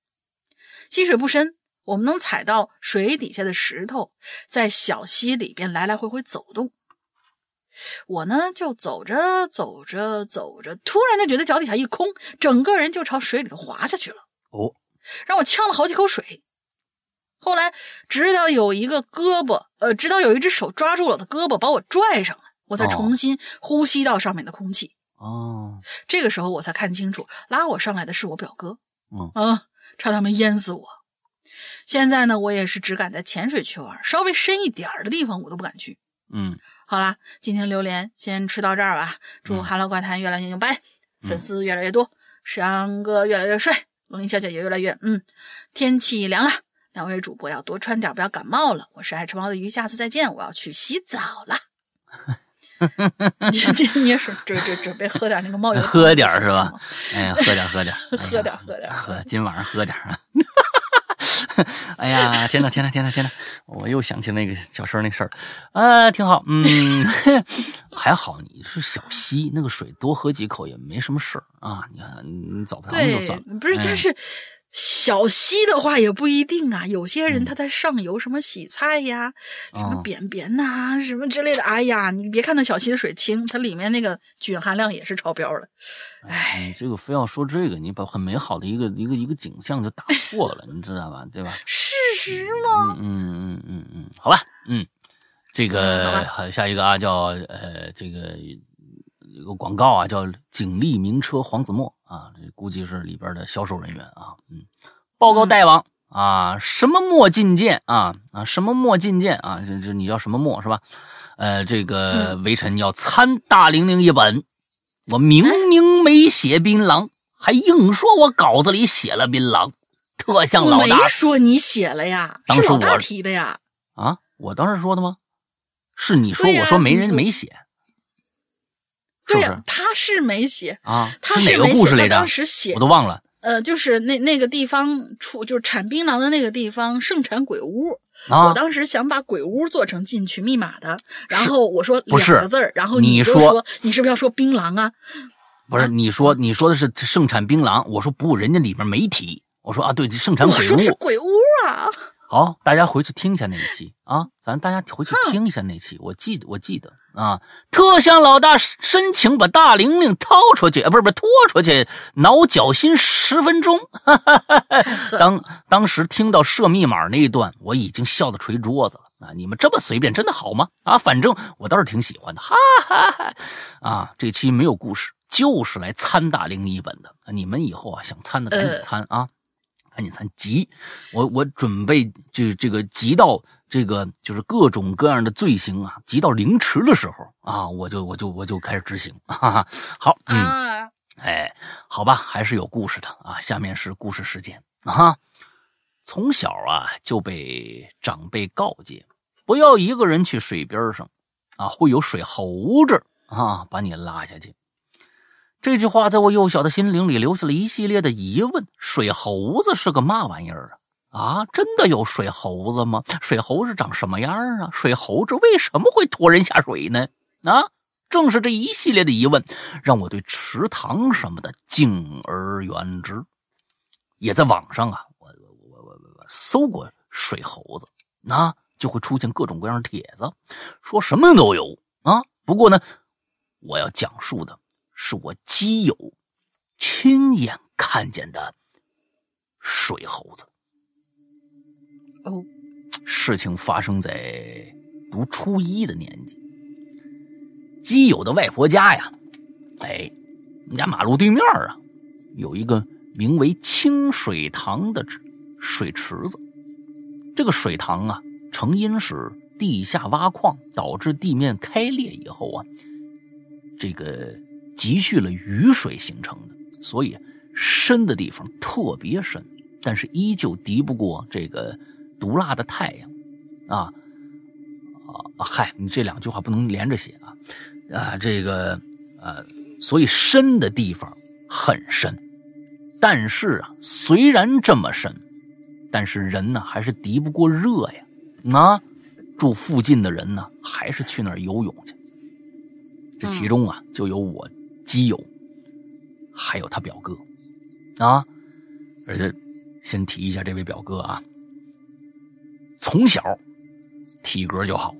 溪水不深，我们能踩到水底下的石头，在小溪里边来来回回走动。我呢就走着走着走着，突然就觉得脚底下一空，整个人就朝水里头滑下去了，哦，让我呛了好几口水。后来直到有一个胳膊，呃，直到有一只手抓住了我的胳膊，把我拽上来，我才哦重新呼吸到上面的空气。哦，这个时候我才看清楚，拉我上来的是我表哥。嗯啊，差他们淹死我。现在呢，我也是只敢在浅水区玩，稍微深一点儿的地方我都不敢去。嗯好啦，今天榴莲先吃到这儿吧。祝《嗯哈喽怪谈》越来越牛掰，粉丝越来越多，石阳哥越来越帅，龙鳞小姐也越来越嗯。天气凉了，两位主播要多穿点，不要感冒了。我是爱吃猫的鱼，下次再见，我要去洗澡了。你你也是准准准备喝点那个冒油喝点儿是吧？哎呀，喝点 喝点儿，哎呀喝点喝点喝，今晚上喝点儿啊！哎呀，天呐天呐天呐天呐！我又想起那个小声那事儿，啊，挺好，嗯，还好你是小溪，那个水多喝几口也没什么事儿啊。你看你澡堂子就算了，，不是，哎但是小溪的话也不一定啊。有些人嗯他在上游什么洗菜呀、什么哦便便呐、什么之类的。哎呀，你别看那小溪的水清，它里面那个菌含量也是超标的。哎，你这个非要说这个，你把很美好的一个一个一个景象就打破了，你知道吧？对吧？事实吗？嗯嗯嗯嗯嗯，好吧，嗯，这个下一个啊，叫呃这个有个广告啊，叫景力名车黄子墨啊，这估计是里边的销售人员啊，嗯，报告大王啊，什么墨进见啊啊，什么墨进见啊，这这你叫什么墨是吧？呃，这个微臣要参大玲玲一本，我明明没写槟榔，还硬说我稿子里写了槟榔，特像老没大说你写了呀，当时是老大我提的呀。啊！我当时说的吗？是你说，我说没人没写，对呀，他是没写，啊？他哪个没写，他当？时写我都忘了呃，就是那那个地方出，就是产槟榔的那个地方盛产鬼屋。啊我！当时想把鬼屋做成进去密码的，然后我说两个字儿，然后你就说说你是不是要说槟榔啊？不是你说你说的是盛产槟榔，我说不，人家里面没提。我说啊，对，盛产鬼我说的是屋。鬼屋啊！好，大家回去听一下那一期啊，咱大家回去听一下那期，我记得我记得啊，特向老大申请把大玲玲掏出去，啊，不是不是拖出去，挠脚心十分钟。当当时听到设密码那一段，我已经笑得捶桌子了。啊，你们这么随便，真的好吗？啊，反正我倒是挺喜欢的，哈哈哈。啊，这期没有故事，就是来参大玲玲一本的。你们以后啊，想参的赶紧呃参啊。赶紧参急，我我准备这这个急到这个就是各种各样的罪行啊，急到凌迟的时候啊，我就我就我就开始执行，哈哈。好，嗯，啊，哎，好吧，还是有故事的啊。下面是故事时间啊。从小啊就被长辈告诫，不要一个人去水边上啊，会有水猴子啊把你拉下去。这句话在我幼小的心灵里留下了一系列的疑问：水猴子是个嘛玩意儿啊？啊，真的有水猴子吗？水猴子长什么样啊？水猴子为什么会拖人下水呢？啊，正是这一系列的疑问，让我对池塘什么的敬而远之。也在网上啊，我我我我我搜过水猴子，那就会出现各种各样的帖子，说什么都有啊。不过呢，我要讲述的是我基友亲眼看见的水猴子。哦，事情发生在读初一的年纪。基友的外婆家呀，哎，我们家马路对面啊，有一个名为清水塘的水池子。这个水塘啊，成因是地下挖矿导致地面开裂以后啊，这个积蓄了雨水形成的，所以深的地方特别深，但是依旧敌不过这个毒辣的太阳，啊。啊，嗨，你这两句话不能连着写啊，啊，这个，呃，所以深的地方很深，但是啊，虽然这么深，但是人呢还是敌不过热呀，那住附近的人呢还是去那儿游泳去，这其中啊就有我基友，还有他表哥，啊，而且先提一下这位表哥啊，从小体格就好。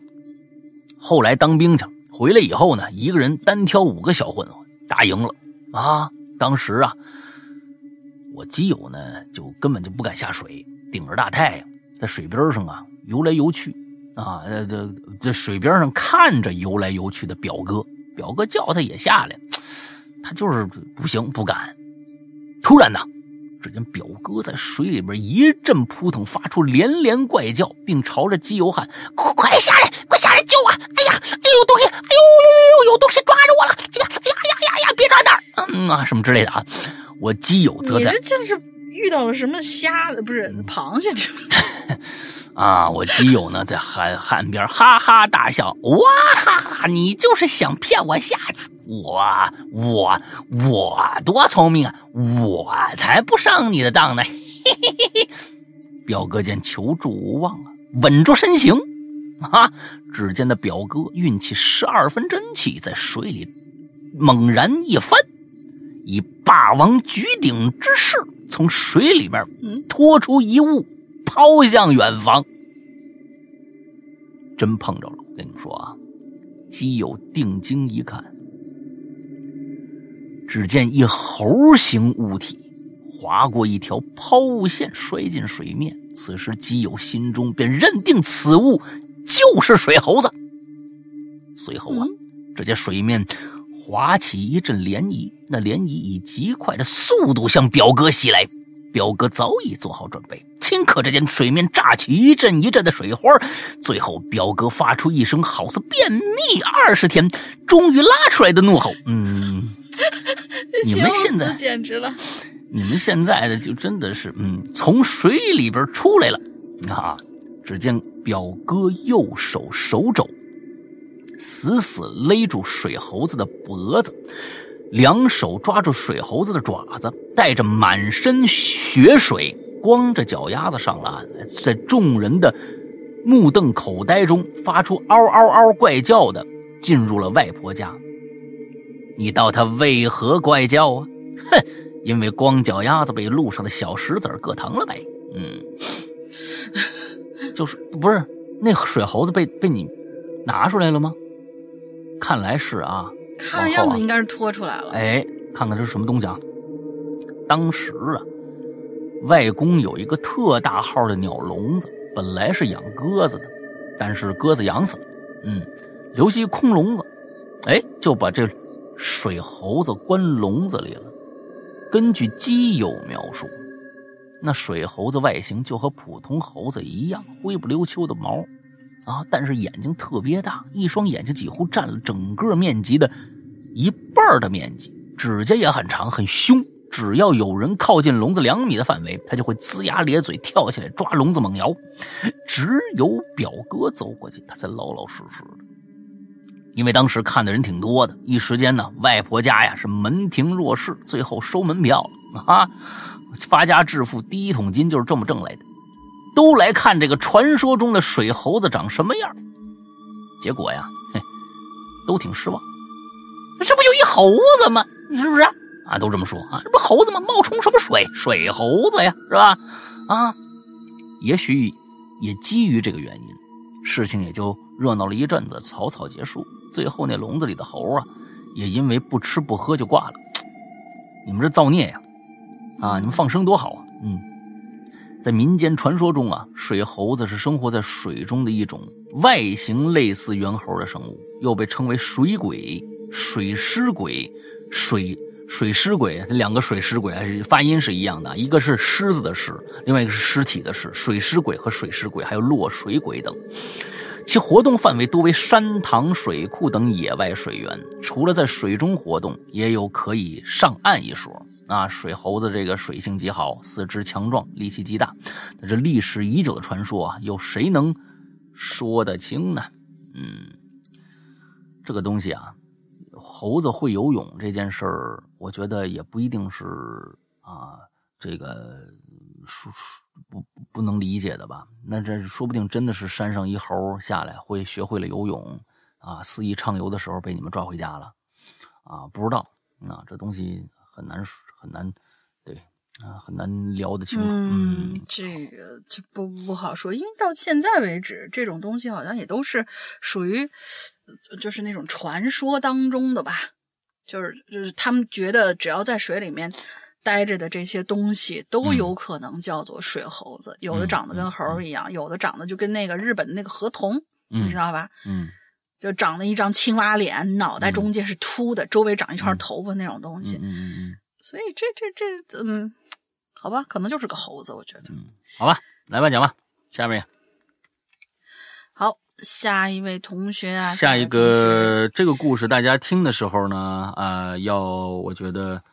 后来当兵去，回来以后呢，一个人单挑五个小混混，打赢了啊！当时啊，我基友呢就根本就不敢下水，顶着大太阳在水边上啊游来游去啊，这这水边上看着游来游去的表哥，表哥叫他也下来，他就是不行，不敢。突然呢。只见表哥在水里边一阵扑腾，发出连连怪叫，并朝着基友喊：“快快下来，快下来救我！哎呀，哎呦东西，哎呦呦呦呦，有东西抓着我了！哎呀，哎呀呀呀呀，别抓那儿，嗯啊，什么之类的啊。”我基友则在，你这是遇到了什么虾？不是螃蟹？啊，我基友呢在海岸边哈哈大笑，哇哈哈，你就是想骗我下去。我我我多聪明啊！我才不上你的当呢！嘿嘿嘿嘿。表哥见求助无望啊，稳住身形啊！只见那表哥运起十二分真气，在水里猛然一翻，以霸王举鼎之势，从水里边拖出一物，抛向远方。真碰着了！我跟你们说啊，基友定睛一看。只见一猴形物体划过一条抛物线，摔进水面。此时基友心中便认定此物就是水猴子。随后啊，只见水面划起一阵涟漪，那涟漪以极快的速度向表哥袭来。表哥早已做好准备，顷刻之间，水面炸起一阵一阵的水花。最后，表哥发出一声好似便秘二十天终于拉出来的怒吼：“嗯。”你们现在简直了！你们现在的就真的是，嗯，从水里边出来了啊！只见表哥右手手肘死死勒住水猴子的脖子，两手抓住水猴子的爪子，带着满身血水，光着脚丫子上了岸，在众人的目瞪口呆中，发出嗷嗷嗷怪叫的，进入了外婆家。你道他为何怪叫啊？哼，因为光脚丫子被路上的小石子硌疼了呗。嗯，就是不是那水猴子被被你拿出来了吗？看来是啊，看样子应该是拖出来了。哎，看看这是什么东西啊？当时啊，外公有一个特大号的鸟笼子，本来是养鸽子的，但是鸽子养死了，嗯，留下一空笼子，哎，就把这。水猴子关笼子里了。根据基友描述，那水猴子外形就和普通猴子一样，灰不溜秋的毛，啊，但是眼睛特别大，一双眼睛几乎占了整个面积的一半的面积。指甲也很长，很凶。只要有人靠近笼子两米的范围，它就会龇牙咧嘴，跳起来抓笼子猛摇。只有表哥走过去，他才老老实实的。因为当时看的人挺多的，一时间呢，外婆家呀是门庭若市，最后收门票了啊！发家致富第一桶金就是这么挣来的，都来看这个传说中的水猴子长什么样。结果呀，嘿，都挺失望这不就一猴子吗？是不是？啊，都这么说啊，这不猴子吗？冒充什么水水猴子呀，是吧？啊，也许也基于这个原因，事情也就热闹了一阵子，草草结束。最后那笼子里的猴啊，也因为不吃不喝就挂了。你们这造孽呀！啊，你们放生多好啊！嗯，在民间传说中啊，水猴子是生活在水中的一种外形类似猿猴的生物，又被称为水鬼、水尸鬼、水。水尸鬼，两个水尸鬼还是发音是一样的，一个是狮子的狮，另外一个是尸体的尸。水尸鬼和水尸鬼，还有落水鬼等，其活动范围多为山塘、水库等野外水源。除了在水中活动，也有可以上岸一说。啊，水猴子这个水性极好，四肢强壮，力气极大。那这历史已久的传说啊，有谁能说得清呢？嗯，这个东西啊。猴子会游泳这件事儿，我觉得也不一定是啊，这个说说不不能理解的吧？那这说不定真的是山上一猴下来会学会了游泳啊，肆意畅游的时候被你们抓回家了啊？不知道啊，这东西很难很难，啊，很难聊得清楚。嗯，这个这不不好说，因为到现在为止，这种东西好像也都是属于。就是那种传说当中的吧，就是就是他们觉得只要在水里面待着的这些东西都有可能叫做水猴子，有的长得跟猴一样，有的长得就跟那个日本的那个河童，你知道吧？嗯，就长了一张青蛙脸，脑袋中间是秃的，周围长一圈头发那种东西。嗯嗯嗯。所以这这这嗯，好吧，可能就是个猴子，我觉得。嗯，好吧，来吧，讲吧，下面。好。下一位同学啊，下一个这个故事大家听的时候呢，啊，要我觉得，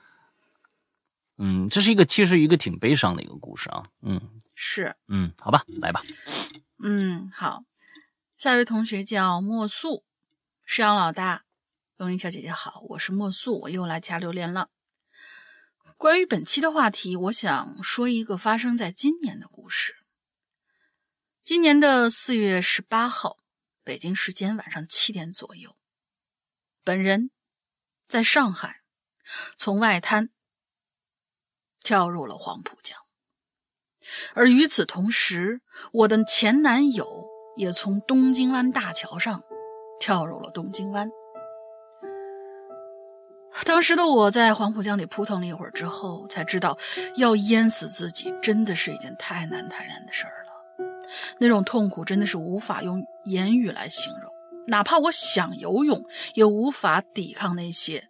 嗯，这是一个其实一个挺悲伤的一个故事啊，嗯，是，嗯，好吧，来吧，嗯，好，下一位同学叫莫素，师阳老大，龙吟小姐姐好，我是莫素，我又来加榴莲了。关于本期的话题，我想说一个发生在今年的故事。今年的四月十八号，北京时间晚上七点左右，本人在上海从外滩跳入了黄浦江，而与此同时，我的前男友也从东京湾大桥上跳入了东京湾。当时的我在黄浦江里扑腾了一会儿之后，才知道要淹死自己真的是一件太难太难的事儿了。那种痛苦真的是无法用言语来形容，哪怕我想游泳，也无法抵抗那些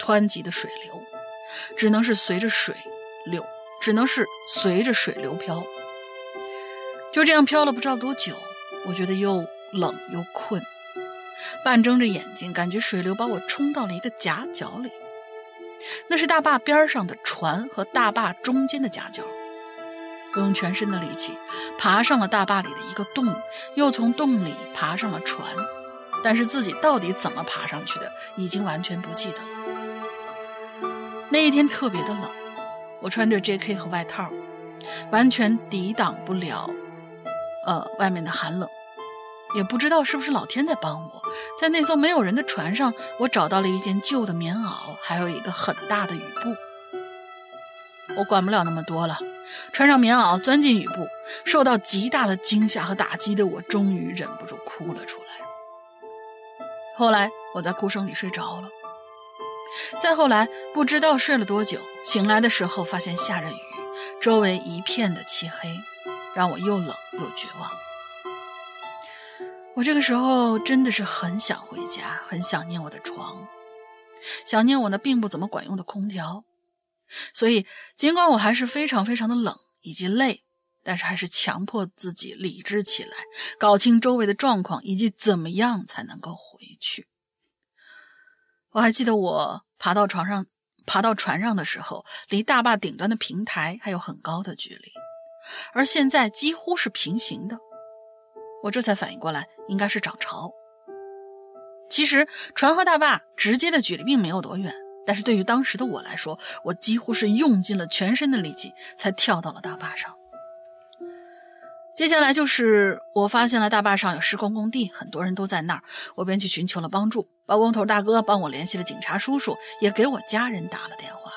湍急的水流，只能是随着水流，只能是随着水流漂。就这样漂了不知道多久，我觉得又冷又困，半睁着眼睛，感觉水流把我冲到了一个夹角里，那是大坝边上的船和大坝中间的夹角。我用全身的力气爬上了大坝里的一个洞，又从洞里爬上了船，但是自己到底怎么爬上去的，已经完全不记得了。那一天特别的冷，我穿着 J.K. 和外套，完全抵挡不了，呃，外面的寒冷。也不知道是不是老天在帮我，在那艘没有人的船上，我找到了一件旧的棉袄，还有一个很大的雨布。我管不了那么多了。穿上棉袄，钻进雨布，受到极大的惊吓和打击的我，终于忍不住哭了出来。后来我在哭声里睡着了。再后来，不知道睡了多久，醒来的时候发现下着雨，周围一片的漆黑，让我又冷又绝望。我这个时候真的是很想回家，很想念我的床，想念我那并不怎么管用的空调。所以，尽管我还是非常非常的冷以及累，但是还是强迫自己理智起来，搞清周围的状况以及怎么样才能够回去。我还记得我爬到床上、爬到船上的时候，离大坝顶端的平台还有很高的距离，而现在几乎是平行的。我这才反应过来，应该是涨潮。其实，船和大坝直接的距离并没有多远。但是对于当时的我来说，我几乎是用尽了全身的力气才跳到了大坝上。接下来就是我发现了大坝上有施工工地，很多人都在那儿，我便去寻求了帮助。包工头大哥帮我联系了警察叔叔，也给我家人打了电话。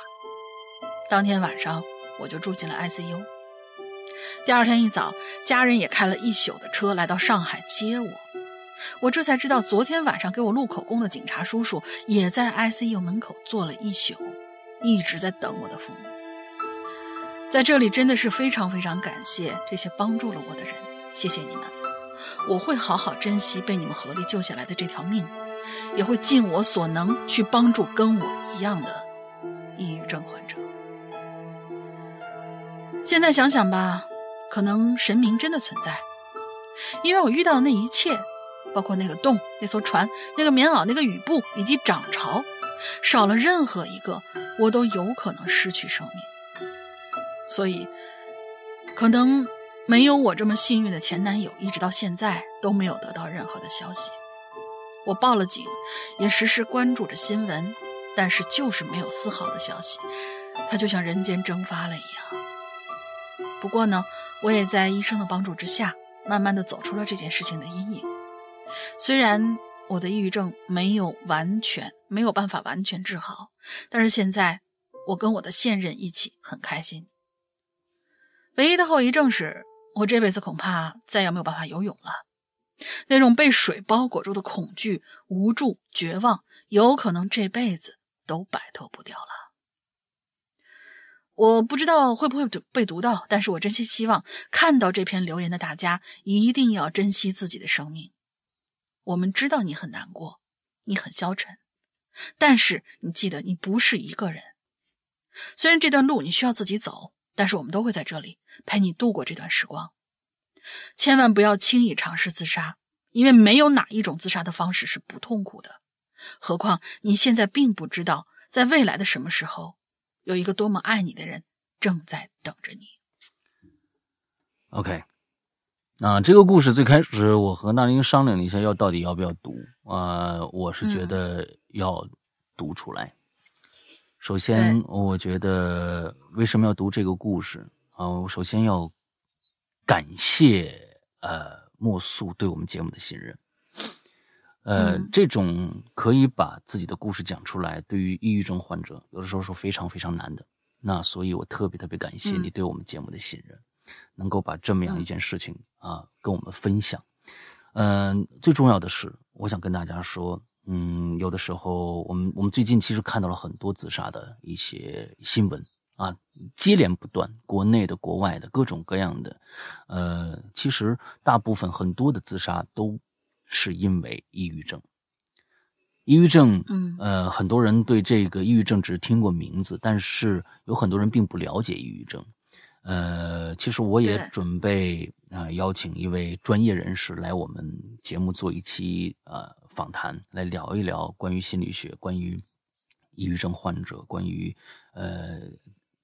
当天晚上我就住进了 ICU。第二天一早，家人也开了一宿的车来到上海接我。我这才知道，昨天晚上给我录口供的警察叔叔也在 ICU 门口坐了一宿，一直在等我的父母。在这里真的是非常非常感谢这些帮助了我的人，谢谢你们！我会好好珍惜被你们合力救下来的这条命，也会尽我所能去帮助跟我一样的抑郁症患者。现在想想吧，可能神明真的存在，因为我遇到的那一切，包括那个洞、那艘船、那个棉袄、那个雨布以及涨潮，少了任何一个，我都有可能失去生命。所以，可能没有我这么幸运的前男友，一直到现在都没有得到任何的消息。我报了警，也时时关注着新闻，但是就是没有丝毫的消息。他就像人间蒸发了一样。不过呢，我也在医生的帮助之下，慢慢的走出了这件事情的阴影。虽然我的抑郁症没有完全没有办法完全治好，但是现在我跟我的现任一起很开心。唯一的后遗症是我这辈子恐怕再也没有办法游泳了。那种被水包裹住的恐惧、无助、绝望，有可能这辈子都摆脱不掉了。我不知道会不会被读到，但是我真心希望看到这篇留言的大家一定要珍惜自己的生命。我们知道你很难过，你很消沉，但是你记得你不是一个人。虽然这段路你需要自己走。但是我们都会在这里陪你度过这段时光，千万不要轻易尝试自杀，因为没有哪一种自杀的方式是不痛苦的。何况你现在并不知道，在未来的什么时候，有一个多么爱你的人正在等着你。OK，啊这个故事最开始我和那英商量了一下，要到底要不要读啊？我是觉得要读出来。首先，我觉得为什么要读这个故事啊？我首先要感谢呃莫素对我们节目的信任。呃，这种可以把自己的故事讲出来，对于抑郁症患者，有的时候是非常非常难的。那所以我特别特别感谢你对我们节目的信任，能够把这么样一件事情啊跟我们分享。嗯，最重要的是，我想跟大家说。嗯，有的时候我们我们最近其实看到了很多自杀的一些新闻啊，接连不断，国内的、国外的各种各样的。呃，其实大部分很多的自杀都是因为抑郁症。抑郁症，嗯，呃，很多人对这个抑郁症只听过名字，但是有很多人并不了解抑郁症。呃，其实我也准备啊邀请一位专业人士来我们节目做一期呃访谈，来聊一聊关于心理学、关于抑郁症患者、关于呃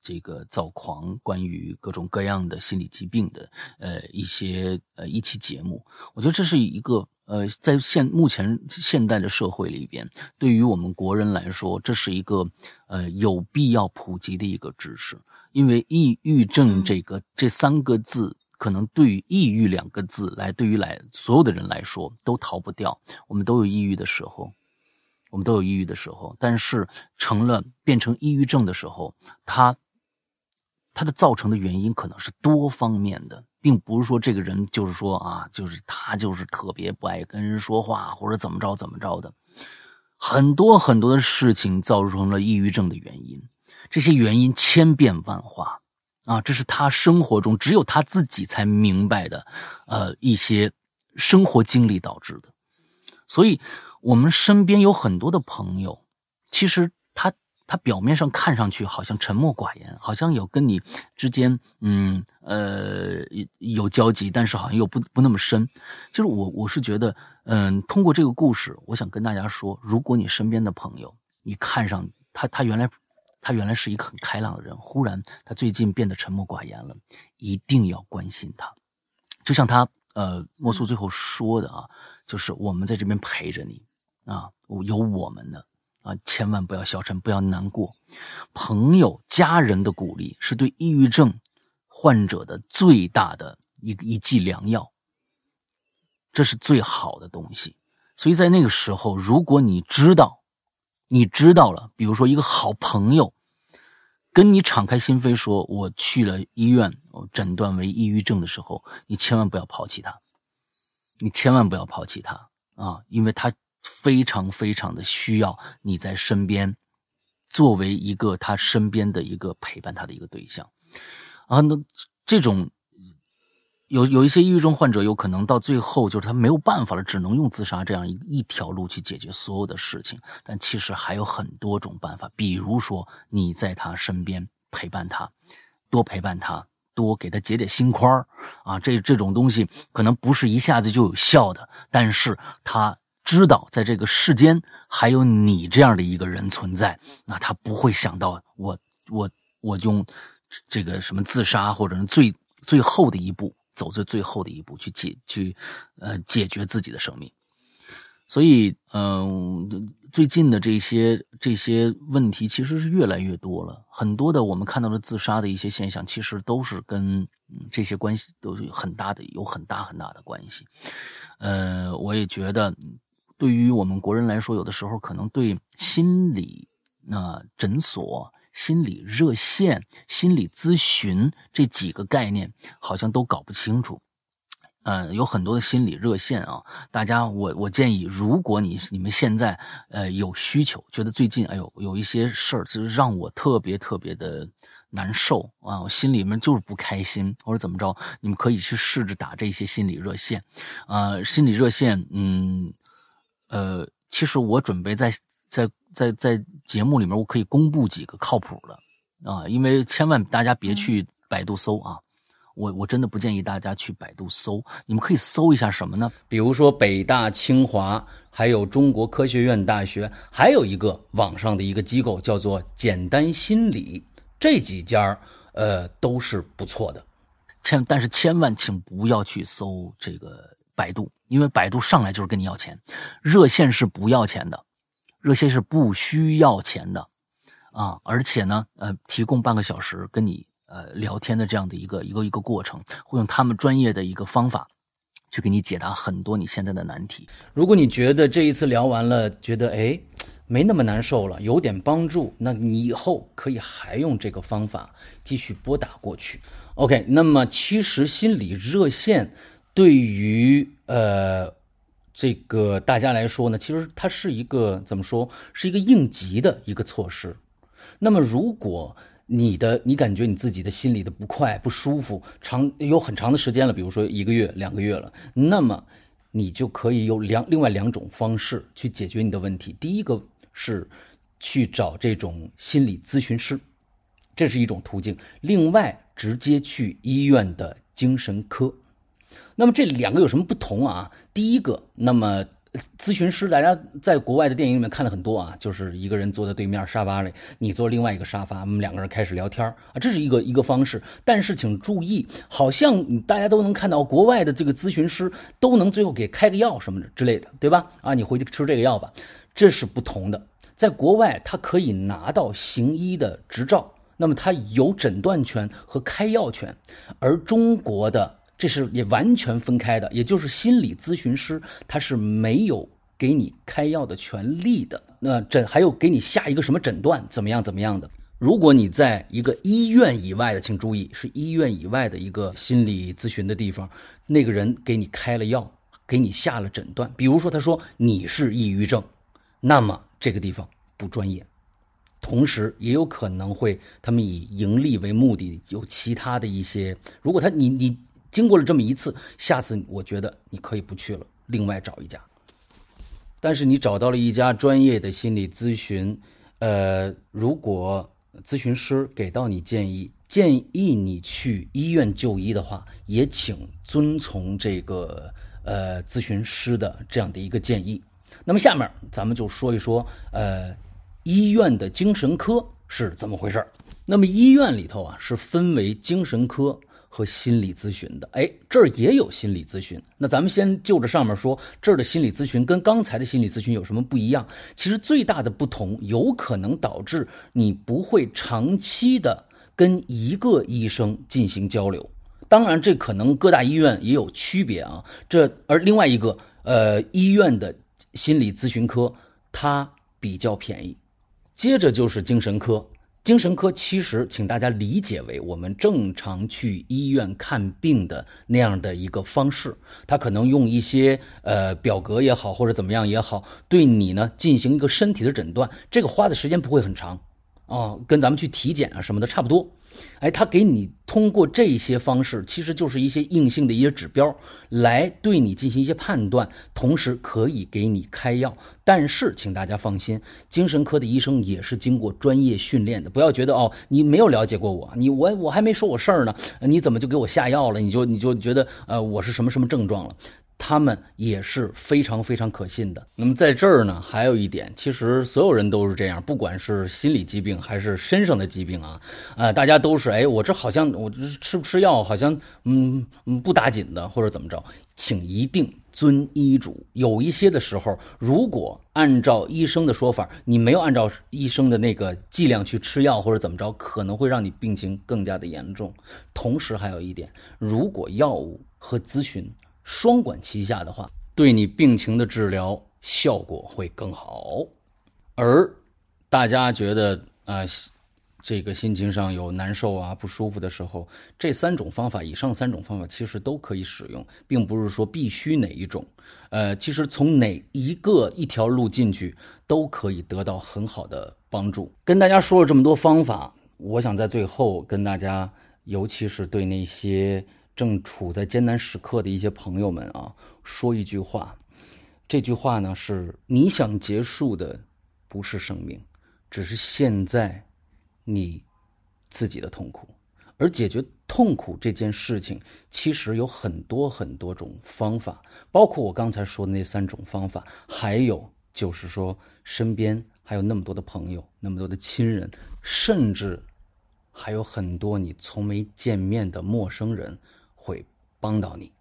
这个躁狂、关于各种各样的心理疾病的呃一些呃一期节目。我觉得这是一个呃在现目前现代的社会里边，对于我们国人来说，这是一个呃有必要普及的一个知识。因为抑郁症这个这三个字，可能对于抑郁两个字来，对于来所有的人来说都逃不掉。我们都有抑郁的时候，我们都有抑郁的时候。但是成了变成抑郁症的时候，它它的造成的原因可能是多方面的，并不是说这个人就是说啊，就是他就是特别不爱跟人说话，或者怎么着怎么着的，很多很多的事情造成了抑郁症的原因。这些原因千变万化，啊，这是他生活中只有他自己才明白的，呃，一些生活经历导致的。所以，我们身边有很多的朋友，其实他他表面上看上去好像沉默寡言，好像有跟你之间，嗯呃有交集，但是好像又不不那么深。就是我我是觉得，嗯，通过这个故事，我想跟大家说，如果你身边的朋友，你看上他，他原来。他原来是一个很开朗的人，忽然他最近变得沉默寡言了，一定要关心他。就像他呃莫苏最后说的啊，就是我们在这边陪着你啊，有我们的啊，千万不要消沉，不要难过。朋友、家人的鼓励是对抑郁症患者的最大的一一剂良药，这是最好的东西。所以在那个时候，如果你知道，你知道了，比如说一个好朋友跟你敞开心扉说，我去了医院，我诊断为抑郁症的时候，你千万不要抛弃他，你千万不要抛弃他啊，因为他非常非常的需要你在身边，作为一个他身边的一个陪伴他的一个对象啊，那这种。有有一些抑郁症患者，有可能到最后就是他没有办法了，只能用自杀这样一一条路去解决所有的事情。但其实还有很多种办法，比如说你在他身边陪伴他，多陪伴他，多给他解解心宽啊。这这种东西可能不是一下子就有效的，但是他知道在这个世间还有你这样的一个人存在，那他不会想到我我我用这个什么自杀或者是最最后的一步。走在最后的一步去解去，呃，解决自己的生命。所以，嗯，最近的这些这些问题其实是越来越多了。很多的我们看到的自杀的一些现象，其实都是跟这些关系都有很大的有很大很大的关系。呃，我也觉得，对于我们国人来说，有的时候可能对心理那诊所。心理热线、心理咨询这几个概念好像都搞不清楚。嗯，有很多的心理热线啊，大家，我我建议，如果你你们现在呃有需求，觉得最近哎呦有一些事儿，就是让我特别特别的难受啊，我心里面就是不开心，或者怎么着，你们可以去试着打这些心理热线。啊，心理热线，嗯，呃，其实我准备在。在在在节目里面，我可以公布几个靠谱的啊，因为千万大家别去百度搜啊，我我真的不建议大家去百度搜，你们可以搜一下什么呢？比如说北大、清华，还有中国科学院大学，还有一个网上的一个机构叫做简单心理，这几家呃都是不错的，千但是千万请不要去搜这个百度，因为百度上来就是跟你要钱，热线是不要钱的。热线是不需要钱的，啊，而且呢，呃，提供半个小时跟你呃聊天的这样的一个一个一个过程，会用他们专业的一个方法，去给你解答很多你现在的难题。如果你觉得这一次聊完了，觉得哎没那么难受了，有点帮助，那你以后可以还用这个方法继续拨打过去。OK，那么其实心理热线对于呃。这个大家来说呢，其实它是一个怎么说，是一个应急的一个措施。那么，如果你的你感觉你自己的心里的不快、不舒服，长有很长的时间了，比如说一个月、两个月了，那么你就可以有两另外两种方式去解决你的问题。第一个是去找这种心理咨询师，这是一种途径；另外，直接去医院的精神科。那么这两个有什么不同啊？第一个，那么咨询师，大家在国外的电影里面看了很多啊，就是一个人坐在对面沙发里，你坐另外一个沙发，我们两个人开始聊天啊，这是一个一个方式。但是请注意，好像大家都能看到国外的这个咨询师都能最后给开个药什么之类的，对吧？啊，你回去吃这个药吧，这是不同的。在国外，他可以拿到行医的执照，那么他有诊断权和开药权，而中国的。这是也完全分开的，也就是心理咨询师他是没有给你开药的权利的。那诊还有给你下一个什么诊断，怎么样怎么样的？如果你在一个医院以外的，请注意是医院以外的一个心理咨询的地方，那个人给你开了药，给你下了诊断，比如说他说你是抑郁症，那么这个地方不专业，同时也有可能会他们以盈利为目的，有其他的一些，如果他你你。经过了这么一次，下次我觉得你可以不去了，另外找一家。但是你找到了一家专业的心理咨询，呃，如果咨询师给到你建议，建议你去医院就医的话，也请遵从这个呃咨询师的这样的一个建议。那么下面咱们就说一说，呃，医院的精神科是怎么回事那么医院里头啊，是分为精神科。和心理咨询的，哎，这儿也有心理咨询。那咱们先就着上面说，这儿的心理咨询跟刚才的心理咨询有什么不一样？其实最大的不同，有可能导致你不会长期的跟一个医生进行交流。当然，这可能各大医院也有区别啊。这而另外一个，呃，医院的心理咨询科它比较便宜。接着就是精神科，精神科其实请大家理解为我们正常去医院看病的那样的一个方式，他可能用一些呃表格也好，或者怎么样也好，对你呢进行一个身体的诊断，这个花的时间不会很长。啊，跟咱们去体检啊什么的差不多，哎，他给你通过这些方式，其实就是一些硬性的一些指标，来对你进行一些判断，同时可以给你开药。但是，请大家放心，精神科的医生也是经过专业训练的，不要觉得哦，你没有了解过我，你我我还没说我事儿呢，你怎么就给我下药了？你就你就觉得呃我是什么什么症状了？他们也是非常非常可信的。那么在这儿呢，还有一点，其实所有人都是这样，不管是心理疾病还是身上的疾病啊，啊，大家都是哎，我这好像我这吃不吃药，好像嗯嗯不打紧的，或者怎么着，请一定遵医嘱。有一些的时候，如果按照医生的说法，你没有按照医生的那个剂量去吃药或者怎么着，可能会让你病情更加的严重。同时还有一点，如果药物和咨询。双管齐下的话，对你病情的治疗效果会更好。而大家觉得啊，这个心情上有难受啊、不舒服的时候，这三种方法，以上三种方法其实都可以使用，并不是说必须哪一种。呃，其实从哪一个一条路进去，都可以得到很好的帮助。跟大家说了这么多方法，我想在最后跟大家，尤其是对那些。正处在艰难时刻的一些朋友们啊，说一句话，这句话呢是：你想结束的不是生命，只是现在你自己的痛苦。而解决痛苦这件事情，其实有很多很多种方法，包括我刚才说的那三种方法，还有就是说，身边还有那么多的朋友，那么多的亲人，甚至还有很多你从没见面的陌生人。会帮到你。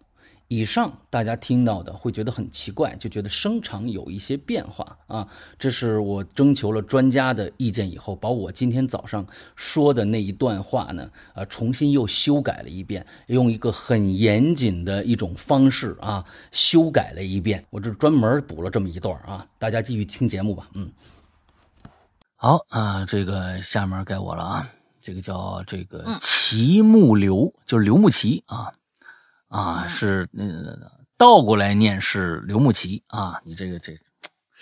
以上大家听到的会觉得很奇怪，就觉得声场有一些变化啊。这是我征求了专家的意见以后，把我今天早上说的那一段话呢，呃，重新又修改了一遍，用一个很严谨的一种方式啊，修改了一遍。我这专门补了这么一段啊，大家继续听节目吧。嗯，好啊，这个下面该我了啊。这个叫这个齐木流，就是刘木齐啊，啊是那倒过来念是刘木齐啊。你这个这，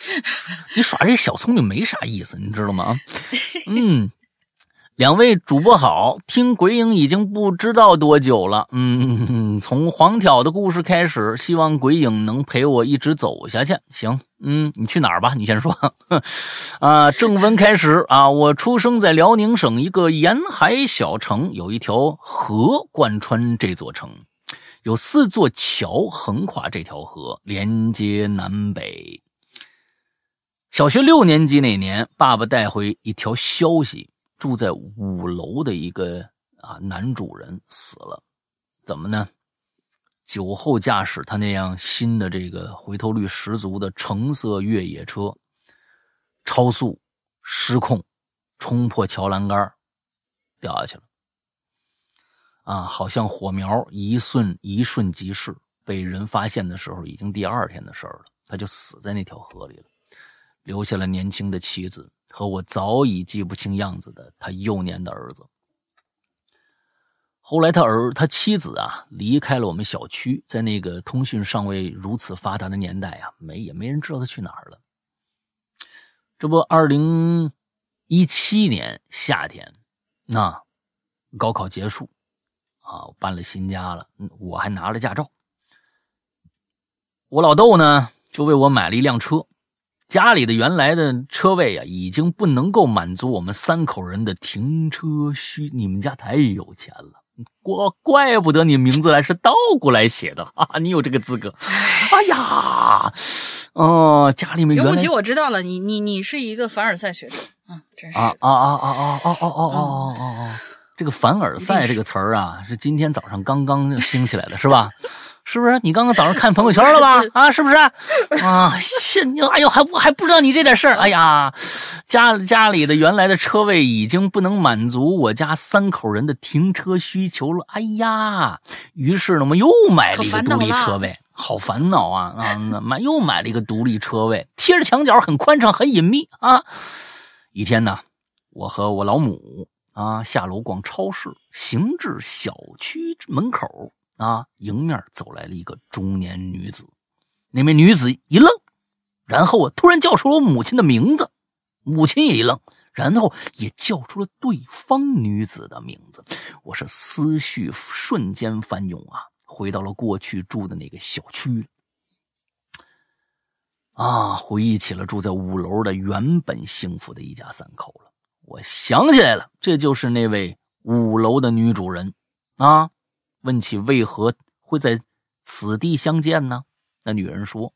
你耍这小聪明没啥意思，你知道吗？嗯。两位主播好，听鬼影已经不知道多久了。嗯，从黄挑的故事开始，希望鬼影能陪我一直走下去。行，嗯，你去哪儿吧？你先说。啊，正文开始啊，我出生在辽宁省一个沿海小城，有一条河贯穿这座城，有四座桥横跨这条河，连接南北。小学六年级那年，爸爸带回一条消息。住在五楼的一个啊男主人死了，怎么呢？酒后驾驶他那样新的这个回头率十足的橙色越野车，超速失控，冲破桥栏杆，掉下去了。啊，好像火苗一瞬一瞬即逝，被人发现的时候已经第二天的事儿了。他就死在那条河里了，留下了年轻的妻子。和我早已记不清样子的他幼年的儿子。后来他儿他妻子啊离开了我们小区，在那个通讯尚未如此发达的年代啊，没也没人知道他去哪儿了。这不，二零一七年夏天，那高考结束啊，搬了新家了，我还拿了驾照。我老豆呢就为我买了一辆车。家里的原来的车位啊，已经不能够满足我们三口人的停车需。你们家太有钱了，怪怪不得你名字来是倒过来写的啊！你有这个资格。哎呀，哦，家里面。刘不起，我知道了，你你你是一个凡尔赛学者啊，真是。啊啊啊啊啊啊啊啊啊啊！这个凡尔赛这个词儿啊，是今天早上刚刚兴起来的，是吧？是不是？你刚刚早上看朋友圈了吧？啊，是不是？啊，现哎呦，还我还不知道你这点事儿。哎呀，家家里的原来的车位已经不能满足我家三口人的停车需求了。哎呀，于是呢，我们又买了一个独立车位，好烦恼啊啊！买又买了一个独立车位，贴着墙角，很宽敞，很隐秘啊。一天呢，我和我老母啊下楼逛超市，行至小区门口。啊！迎面走来了一个中年女子，那名女子一愣，然后啊，突然叫出了我母亲的名字，母亲也一愣，然后也叫出了对方女子的名字。我是思绪瞬间翻涌啊，回到了过去住的那个小区啊，回忆起了住在五楼的原本幸福的一家三口了。我想起来了，这就是那位五楼的女主人啊。问起为何会在此地相见呢？那女人说：“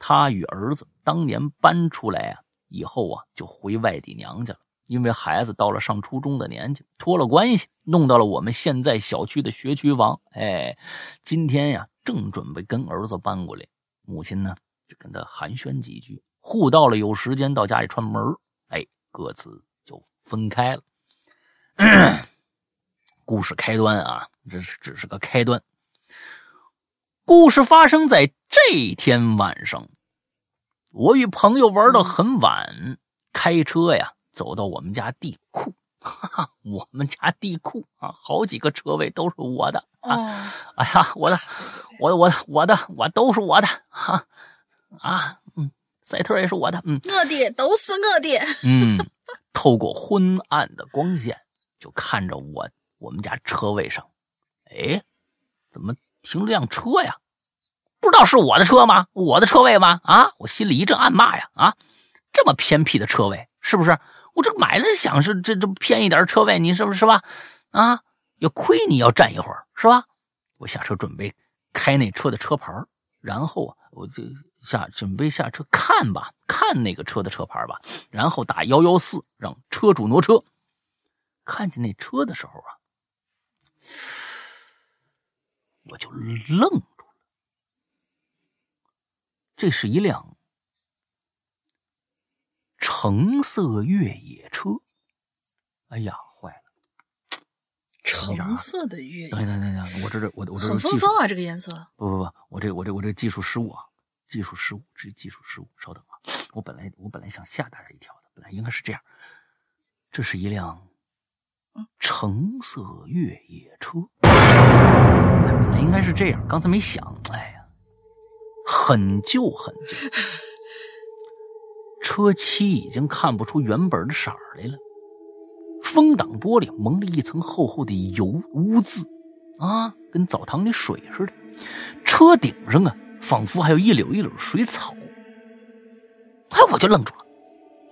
她与儿子当年搬出来啊，以后啊就回外地娘家了。因为孩子到了上初中的年纪，托了关系弄到了我们现在小区的学区房。哎，今天呀正准备跟儿子搬过来，母亲呢就跟他寒暄几句，互道了有时间到家里串门哎，各自分开了。故事开端啊。”这是只是个开端。故事发生在这天晚上，我与朋友玩到很晚，开车呀走到我们家地库，哈哈，我们家地库啊，好几个车位都是我的啊！哎呀，我的，我的我的我的我都是我的哈啊，嗯，赛特也是我的，嗯，我的都是我的，嗯，透过昏暗的光线，就看着我我们家车位上。哎，怎么停了辆车呀？不知道是我的车吗？我的车位吗？啊！我心里一阵暗骂呀！啊，这么偏僻的车位，是不是？我这买了想是这这偏一点车位，你是不是是吧？啊，要亏你要站一会儿是吧？我下车准备开那车的车牌，然后啊，我就下准备下车看吧，看那个车的车牌吧，然后打幺幺四让车主挪车。看见那车的时候啊。我就愣住了，这是一辆橙色越野车。哎呀，坏了！橙色的越野，等等等等，我这这我我这很风骚啊，这个颜色。不不不，我这我这我这技术失误啊，技术失误，这是技术失误。稍等啊，我本来我本来想吓大家一跳的，本来应该是这样，这是一辆橙色越野车。本来应该是这样，刚才没想。哎呀，很旧很旧，车漆已经看不出原本的色儿来了，风挡玻璃蒙了一层厚厚的油污渍，啊，跟澡堂里水似的。车顶上啊，仿佛还有一绺一绺水草。哎，我就愣住了，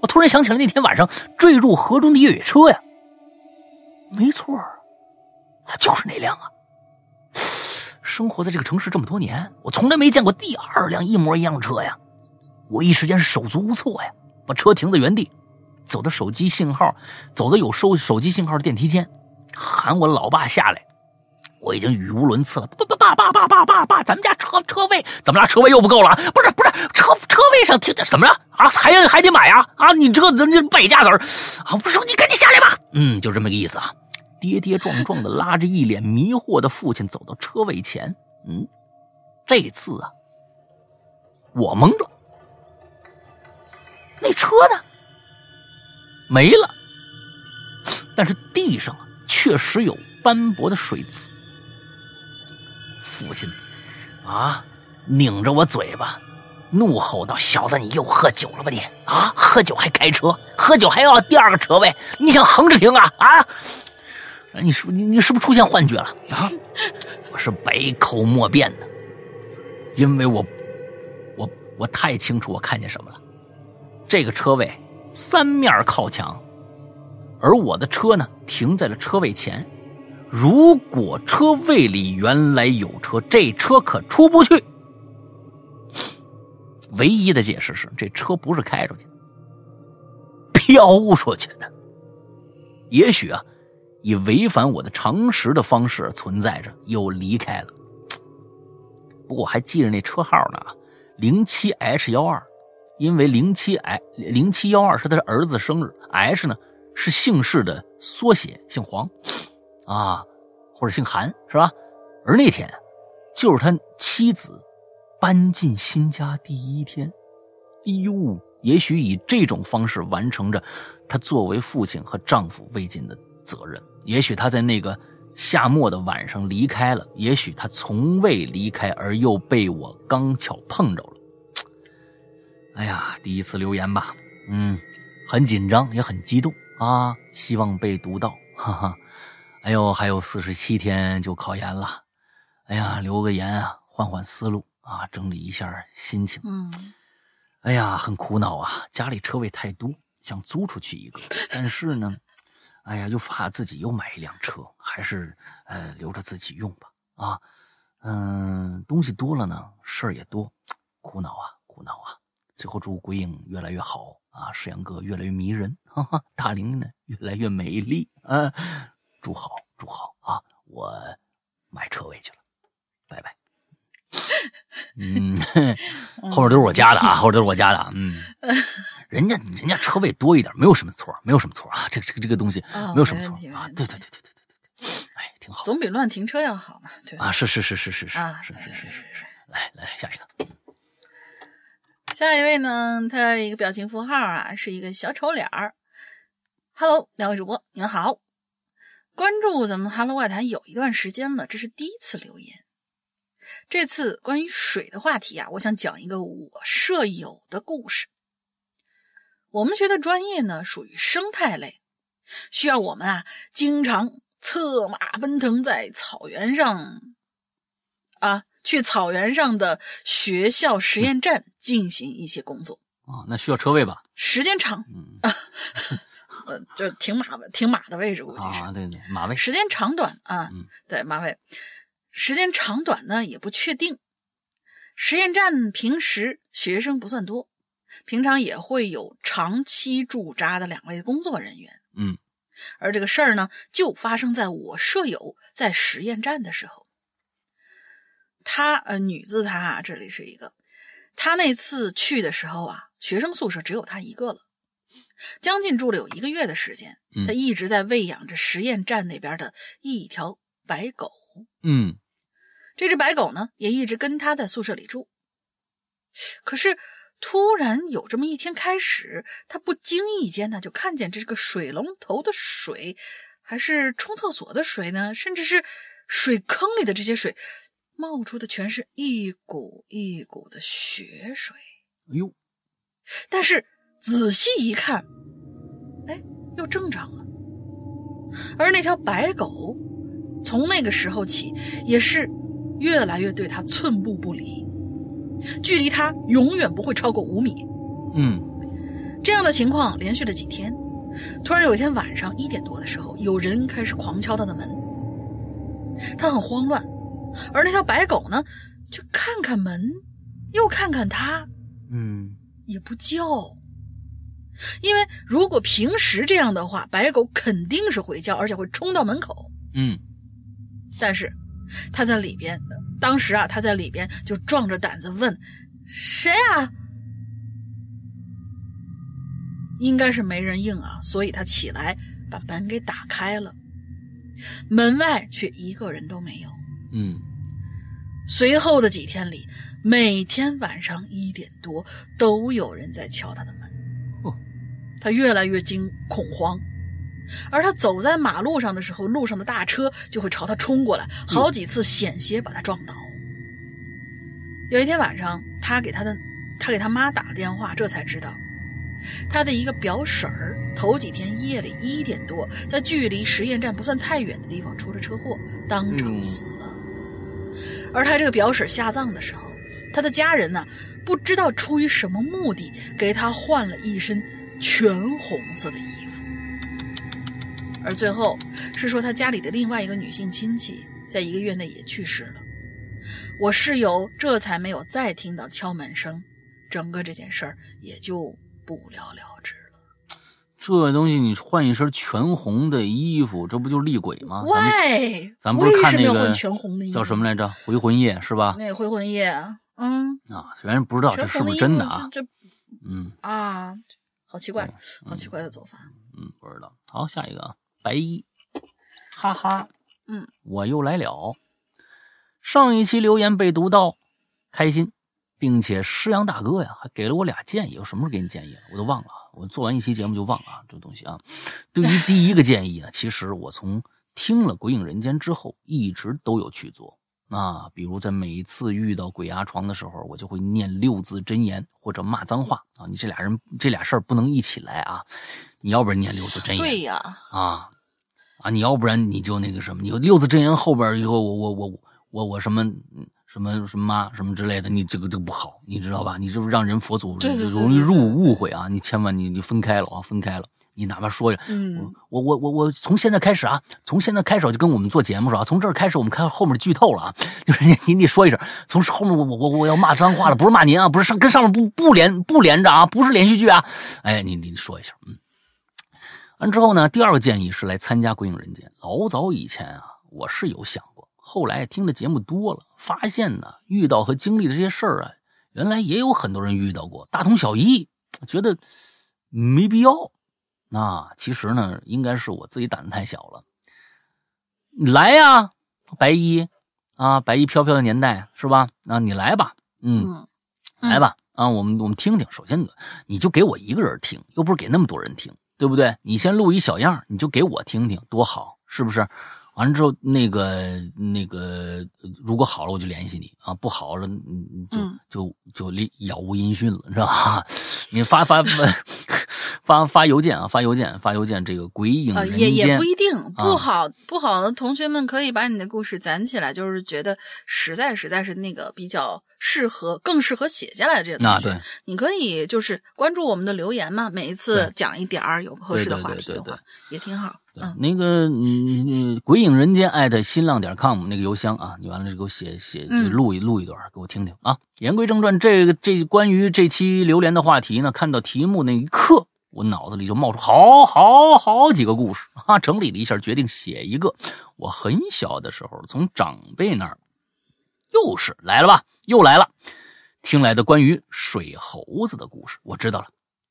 我突然想起了那天晚上坠入河中的越野车呀，没错，就是那辆啊。生活在这个城市这么多年，我从来没见过第二辆一模一样的车呀！我一时间是手足无措呀，把车停在原地，走到手机信号，走到有收手机信号的电梯间，喊我老爸下来。我已经语无伦次了，爸爸爸爸爸爸爸，咱们家车车位怎么了？车位又不够了？不是不是，车车位上停怎么着啊？还要还得买啊？啊，你这人家败家子儿啊！我说你赶紧下来吧。嗯，就这么个意思啊。跌跌撞撞的拉着一脸迷惑的父亲走到车位前，嗯，这次啊，我懵了，那车呢？没了，但是地上啊确实有斑驳的水渍。父亲啊，拧着我嘴巴，怒吼道：“小子，你又喝酒了吧你？啊，喝酒还开车，喝酒还要第二个车位，你想横着停啊？啊！”你是你你是不是出现幻觉了啊？我是百口莫辩的，因为我我我太清楚我看见什么了。这个车位三面靠墙，而我的车呢停在了车位前。如果车位里原来有车，这车可出不去。唯一的解释是，这车不是开出去的，飘出去的。也许啊。以违反我的常识的方式存在着，又离开了。不过我还记着那车号呢，零七 H 幺二，因为零七 I 零七幺二是他的儿子生日，H 呢是姓氏的缩写，姓黄啊，或者姓韩是吧？而那天就是他妻子搬进新家第一天，哎呦，也许以这种方式完成着他作为父亲和丈夫未尽的责任。也许他在那个夏末的晚上离开了，也许他从未离开，而又被我刚巧碰着了。哎呀，第一次留言吧，嗯，很紧张，也很激动啊，希望被读到，哈哈。哎呦，还有四十七天就考研了，哎呀，留个言啊，换换思路啊，整理一下心情。嗯，哎呀，很苦恼啊，家里车位太多，想租出去一个，但是呢。哎呀，又怕自己又买一辆车，还是呃留着自己用吧。啊，嗯，东西多了呢，事儿也多，苦恼啊，苦恼啊。最后祝鬼影越来越好啊，世阳哥越来越迷人，哈哈，大玲呢越来越美丽啊，祝好，祝好啊，我买车位去了，拜拜。嗯，后面都是我家的啊，后面都是我家的，嗯。人家人家车位多一点，没有什么错，没有什么错啊，这个这个这个东西没有什么错啊，对对对对对对对，哎，挺好，总比乱停车要好嘛，对啊，是是是是是是啊，是是是是是，来来下一个，下一位呢，他一个表情符号啊，是一个小丑脸儿，Hello，两位主播你们好，关注咱们 Hello 外谈有一段时间了，这是第一次留言，这次关于水的话题啊，我想讲一个我舍友的故事。我们学的专业呢，属于生态类，需要我们啊经常策马奔腾在草原上，啊，去草原上的学校实验站进行一些工作啊。那需要车位吧？时间长，嗯，呃，就停马停马的位置估计是啊，对对，马位。时间长短啊，嗯，对马位，时间长短呢也不确定。实验站平时学生不算多。平常也会有长期驻扎的两位工作人员，嗯，而这个事儿呢，就发生在我舍友在实验站的时候。他呃，女字她啊，这里是一个，她那次去的时候啊，学生宿舍只有她一个了，将近住了有一个月的时间，他一直在喂养着实验站那边的一条白狗，嗯，这只白狗呢，也一直跟他在宿舍里住，可是。突然有这么一天开始，他不经意间呢，就看见这个水龙头的水，还是冲厕所的水呢，甚至是水坑里的这些水，冒出的全是一股一股的血水。哎呦！但是仔细一看，哎，又正常了。而那条白狗，从那个时候起，也是越来越对他寸步不离。距离他永远不会超过五米。嗯，这样的情况连续了几天。突然有一天晚上一点多的时候，有人开始狂敲他的门。他很慌乱，而那条白狗呢，就看看门，又看看他，嗯，也不叫。因为如果平时这样的话，白狗肯定是会叫，而且会冲到门口。嗯，但是他在里边。当时啊，他在里边就壮着胆子问：“谁啊？”应该是没人应啊，所以他起来把门给打开了。门外却一个人都没有。嗯。随后的几天里，每天晚上一点多都有人在敲他的门。哦。他越来越惊恐慌，而他走在马路上的时候，路上的大车就会朝他冲过来，好几次险些把他撞倒。有一天晚上，他给他的，他给他妈打了电话，这才知道，他的一个表婶儿头几天夜里一点多，在距离实验站不算太远的地方出了车祸，当场死了。而他这个表婶下葬的时候，他的家人呢，不知道出于什么目的，给他换了一身全红色的衣服。而最后是说，他家里的另外一个女性亲戚，在一个月内也去世了。我室友这才没有再听到敲门声，整个这件事儿也就不了了之了。这东西你换一身全红的衣服，这不就是厉鬼吗？喂，咱不是看那个为什么要换全红的衣服？叫什么来着？回魂夜是吧？那回魂夜，嗯，啊，虽然不知道这是不是真的啊，这这嗯啊，好奇怪对，好奇怪的做法。嗯，不知道。好，下一个啊，白衣，哈哈，嗯，我又来了。上一期留言被读到，开心，并且师阳大哥呀还给了我俩建议，我什么时候给你建议了？我都忘了，我做完一期节目就忘了啊，这东西啊。对于第一个建议呢，其实我从听了《鬼影人间》之后，一直都有去做。啊，比如在每一次遇到鬼压床的时候，我就会念六字真言或者骂脏话啊。你这俩人这俩事儿不能一起来啊，你要不然念六字真言，对呀，啊啊！你要不然你就那个什么，你六字真言后边以后我我我我我什么嗯什么什么妈什么之类的，你这个这个不好，你知道吧？你这不让人佛祖容易入误会啊！你千万你你分开了啊，分开了。你哪怕说着，嗯，我我我我从现在开始啊，从现在开始我就跟我们做节目说啊，从这儿开始我们看后面剧透了啊，就是你你你说一声，从后面我我我我要骂脏话了，不是骂您啊，不是上跟上面不不连不连着啊，不是连续剧啊，哎，你你说一下，嗯。完之后呢，第二个建议是来参加《鬼影人间》。老早以前啊，我是有想过，后来听的节目多了，发现呢，遇到和经历的这些事儿啊，原来也有很多人遇到过，大同小异，觉得没必要。那其实呢，应该是我自己胆子太小了。你来呀，白衣啊，白衣飘飘的年代是吧？啊，你来吧，嗯，嗯，来吧，啊，我们我们听听。首先，你就给我一个人听，又不是给那么多人听，对不对？你先录一小样，你就给我听听，多好，是不是？完了之后，那个那个，如果好了，我就联系你啊；不好了，嗯，就嗯就就了杳无音讯了，是吧？你发发发发发邮件啊，发邮件，发邮件，这个鬼影也也不一定啊不好不好的同学们可以把你的故事攒起来，就是觉得实在实在是那个比较适合更适合写下来的这个同学，那对你可以就是关注我们的留言嘛，每一次讲一点儿有合适的话题的话，也挺好。嗯，那个嗯，嗯鬼影人间艾特新浪点 com 那个邮箱啊，你完了就给我写写，就嗯录一录一段给我听听啊。言归正传，这个这关于这期榴莲的话题呢，看到题目那一刻，我脑子里就冒出好好好几个故事啊，整理了一下，决定写一个我很小的时候从长辈那儿，又是来了吧，又来了，听来的关于水猴子的故事。我知道了，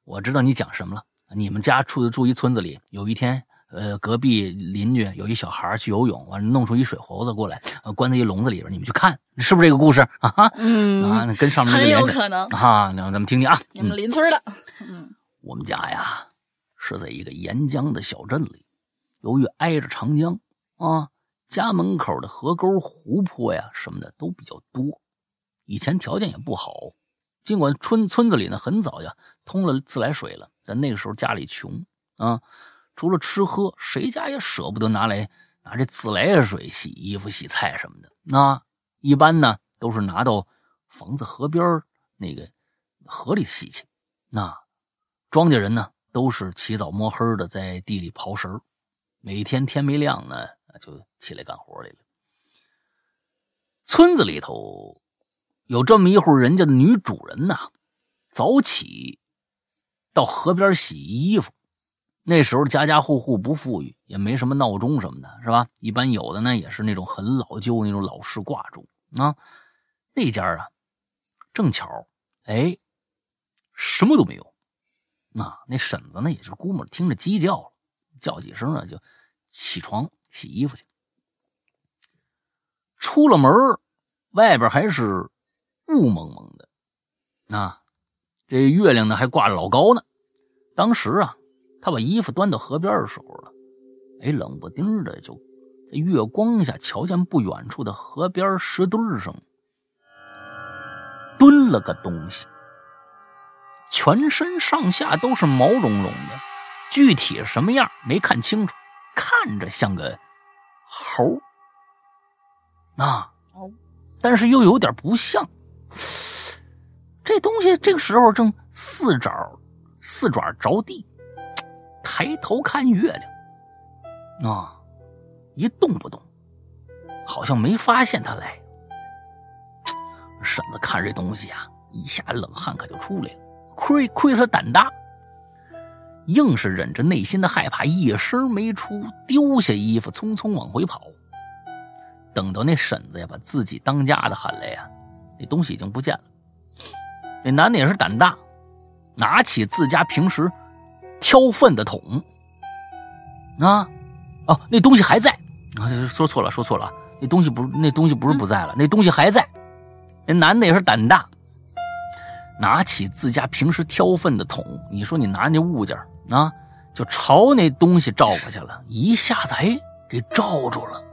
我知道你讲什么了。你们家住住一村子里，有一天，呃，隔壁邻居有一小孩去游泳，完了弄出一水猴子过来，呃，关在一笼子里边，你们去看，是不是这个故事啊？嗯啊，跟上面那个很有可能，啊，那咱们听听啊。你们邻村的，嗯我们家呀是在一个沿江的小镇里，由于挨着长江啊，家门口的河沟、湖泊呀什么的都比较多。以前条件也不好，尽管村村子里呢很早呀通了自来水了，但那个时候家里穷啊，除了吃喝，谁家也舍不得拿来拿这自来水洗衣服、洗菜什么的。那一般呢都是拿到房子河边那个河里洗去。那庄稼人呢，都是起早摸黑的在地里刨食儿，每天天没亮呢，就起来干活来了。村子里头有这么一户人家的女主人呐，早起到河边洗衣服。那时候家家户户不富裕，也没什么闹钟什么的，是吧？一般有的呢，也是那种很老旧那种老式挂钟啊。那家啊，正巧，哎，什么都没有。那那婶子呢，也是估摸着听着鸡叫了，叫几声啊，就起床洗衣服去。出了门外边还是雾蒙蒙的，啊，这月亮呢还挂着老高呢。当时啊，他把衣服端到河边的时候了，哎，冷不丁的就在月光下瞧见不远处的河边石墩上蹲了个东西。全身上下都是毛茸茸的，具体什么样没看清楚，看着像个猴啊，但是又有点不像。这东西这个时候正四爪四爪着地，抬头看月亮啊，一动不动，好像没发现他来。婶子看这东西啊，一下冷汗可就出来了。亏亏他胆大，硬是忍着内心的害怕，一声没出，丢下衣服，匆匆往回跑。等到那婶子呀把自己当家的喊来呀，那东西已经不见了。那男的也是胆大，拿起自家平时挑粪的桶，啊，哦，那东西还在啊，说错了，说错了，那东西不那东西不是不在了，那东西还在。那男的也是胆大，拿起自家平时挑粪的桶，你说你拿那物件啊，就朝那东西照过去了，一下子哎给照住了。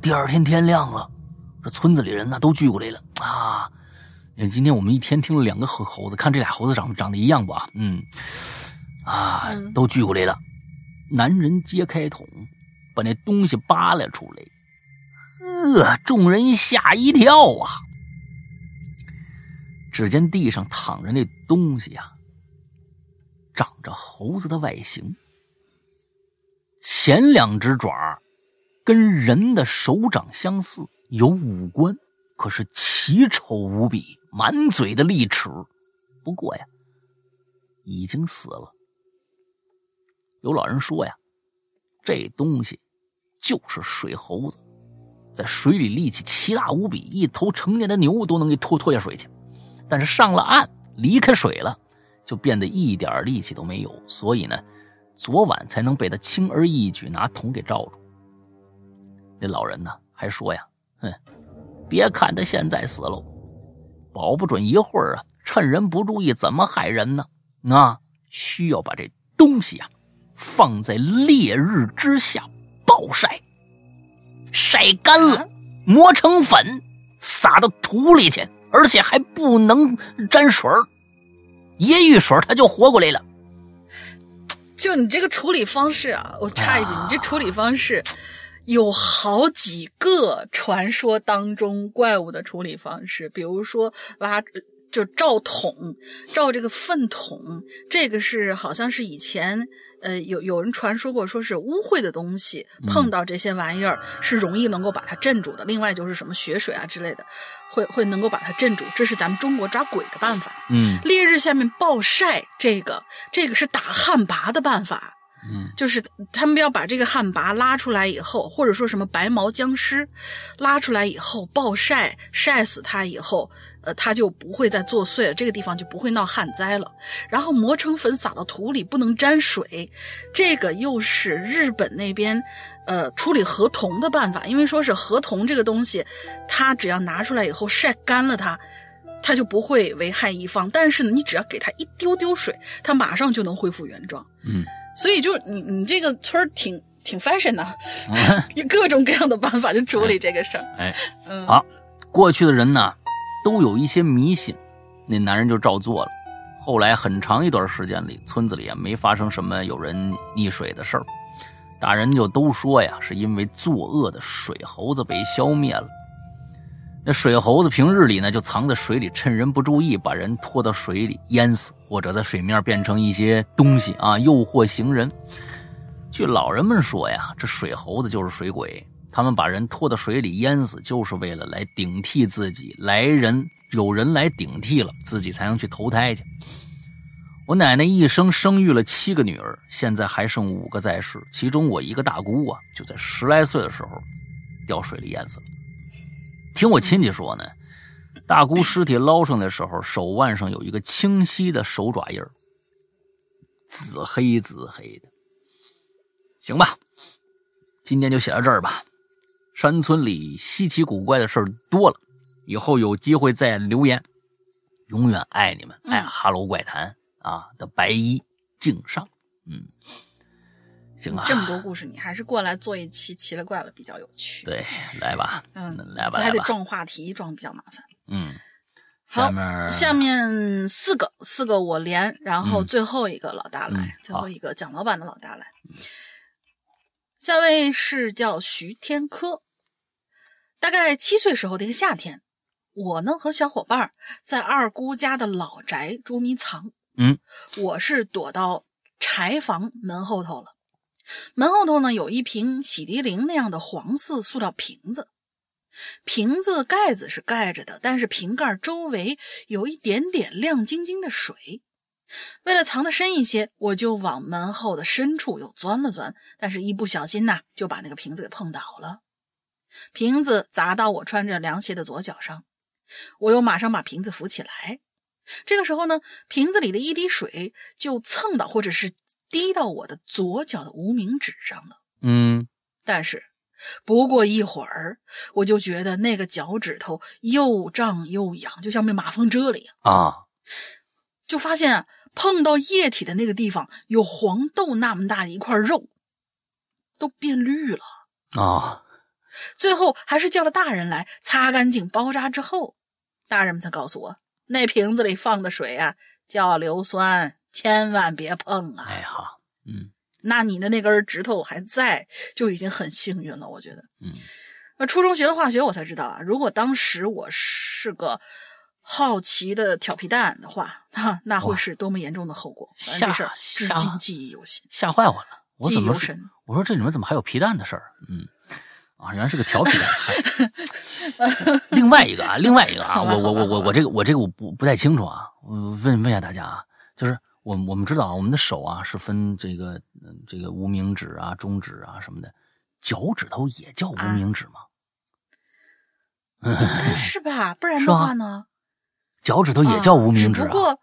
第二天天亮了，这村子里人呢都聚过来了啊！今天我们一天听了两个猴猴子，看这俩猴子长长得一样不啊？嗯，啊，都聚过来了。男人揭开桶，把那东西扒拉出来，呵，众人吓一跳啊！只见地上躺着那东西呀，长着猴子的外形，前两只爪。跟人的手掌相似，有五官，可是奇丑无比，满嘴的利齿。不过呀，已经死了。有老人说呀，这东西就是水猴子，在水里力气奇大无比，一头成年的牛都能给拖拖下水去。但是上了岸，离开水了，就变得一点力气都没有。所以呢，昨晚才能被他轻而易举拿桶给罩住。那老人呢，还说呀：“哼，别看他现在死了，保不准一会儿啊，趁人不注意怎么害人呢？啊需要把这东西啊，放在烈日之下暴晒，晒干了，磨成粉，撒到土里去，而且还不能沾水一遇水它就活过来了。就你这个处理方式啊，我插一句，你这处理方式。”有好几个传说当中怪物的处理方式，比如说挖就照桶，照这个粪桶，这个是好像是以前呃有有人传说过，说是污秽的东西碰到这些玩意儿是容易能够把它镇住的。另外就是什么血水啊之类的，会会能够把它镇住，这是咱们中国抓鬼的办法。嗯，烈日下面暴晒，这个这个是打旱魃的办法。嗯，就是他们要把这个旱魃拉出来以后，或者说什么白毛僵尸拉出来以后暴晒，晒死它以后，呃，它就不会再作祟了，这个地方就不会闹旱灾了。然后磨成粉撒到土里，不能沾水，这个又是日本那边呃处理河童的办法，因为说是河童这个东西，它只要拿出来以后晒干了它，它就不会危害一方。但是呢，你只要给它一丢丢水，它马上就能恢复原状。嗯。所以就你你这个村儿挺挺 fashion 的，有各种各样的办法就处理这个事儿。哎，好，过去的人呢都有一些迷信，那男人就照做了。后来很长一段时间里，村子里啊没发生什么有人溺水的事儿，大人就都说呀，是因为作恶的水猴子被消灭了。那水猴子平日里呢，就藏在水里，趁人不注意，把人拖到水里淹死，或者在水面变成一些东西啊，诱惑行人。据老人们说呀，这水猴子就是水鬼，他们把人拖到水里淹死，就是为了来顶替自己，来人有人来顶替了，自己才能去投胎去。我奶奶一生生育了七个女儿，现在还剩五个在世，其中我一个大姑啊，就在十来岁的时候掉水里淹死了。听我亲戚说呢，大姑尸体捞上来的时候，手腕上有一个清晰的手爪印紫黑紫黑的。行吧，今天就写到这儿吧。山村里稀奇古怪的事儿多了，以后有机会再留言。永远爱你们，爱哈喽怪谈啊的白衣敬上，嗯。这么多故事，你还是过来做一期奇了怪了比较有趣。对，来吧，嗯，来吧，还得撞话题，撞比较麻烦。嗯，好下面四个，四个我连，然后最后一个老大来，最后一个蒋老板的老大来。下位是叫徐天科，大概七岁时候的一个夏天，我呢和小伙伴在二姑家的老宅捉迷藏。嗯，我是躲到柴房门后头了。门后头呢，有一瓶洗涤灵那样的黄色塑料瓶子，瓶子盖子是盖着的，但是瓶盖周围有一点点亮晶晶的水。为了藏得深一些，我就往门后的深处又钻了钻，但是一不小心呐，就把那个瓶子给碰倒了。瓶子砸到我穿着凉鞋的左脚上，我又马上把瓶子扶起来。这个时候呢，瓶子里的一滴水就蹭到或者是滴到我的左脚的无名指上了。嗯，但是不过一会儿，我就觉得那个脚趾头又胀又痒，就像被马蜂蛰了一样。啊，就发现啊，碰到液体的那个地方有黄豆那么大的一块肉，都变绿了。啊，最后还是叫了大人来擦干净包扎之后，大人们才告诉我，那瓶子里放的水啊叫硫酸，千万别碰啊。哎好，嗯那你的那根指头还在，就已经很幸运了，我觉得。嗯，那初中学的化学，我才知道啊，如果当时我是个好奇的调皮蛋的话，哈，那会是多么严重的后果。反正这事儿至吓今记忆犹新。吓坏我了，我记忆怎么是犹深我说这里面怎么还有皮蛋的事儿？嗯，啊，原来是个调皮蛋。另外一个啊，另外一个啊，我我我我我这个我这个我不不太清楚啊，我问问一下大家啊，就是我我们知道啊，我们的手啊是分这个嗯这个无名指啊、中指啊什么的，脚趾头也叫无啊名指吗？是吧？不然的话呢？脚趾头也叫无名指啊？只不过，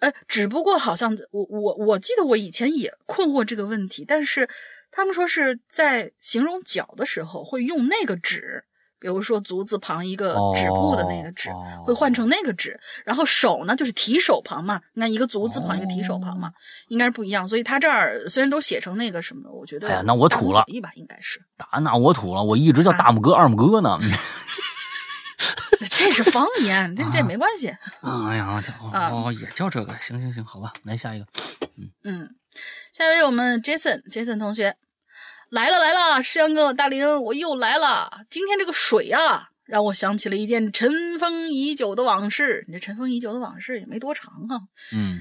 呃，只不过好像我我我记得我以前也困惑这个问题，但是他们说是在形容脚的时候会用那个指，比如说足字旁一个止步的那个指，哦会换成那个指，然后手呢就是提手旁嘛，你看一个足字旁一个提手旁嘛，应该是不一样，所以他这儿虽然都写成那个什么，我觉得哎呀那我土了大同小异吧，应该是。打那我土了，我一直叫大拇哥、二拇哥呢。这是方言，这这没关系。哎呀，啊哦，也叫这个，行行行，好吧，来下一个。嗯，下一位我们 Jason，Jason 同学来了来了，石阳哥大林，我又来了。今天这个水啊，让我想起了一件尘封已久的往事。你这尘封已久的往事也没多长啊。嗯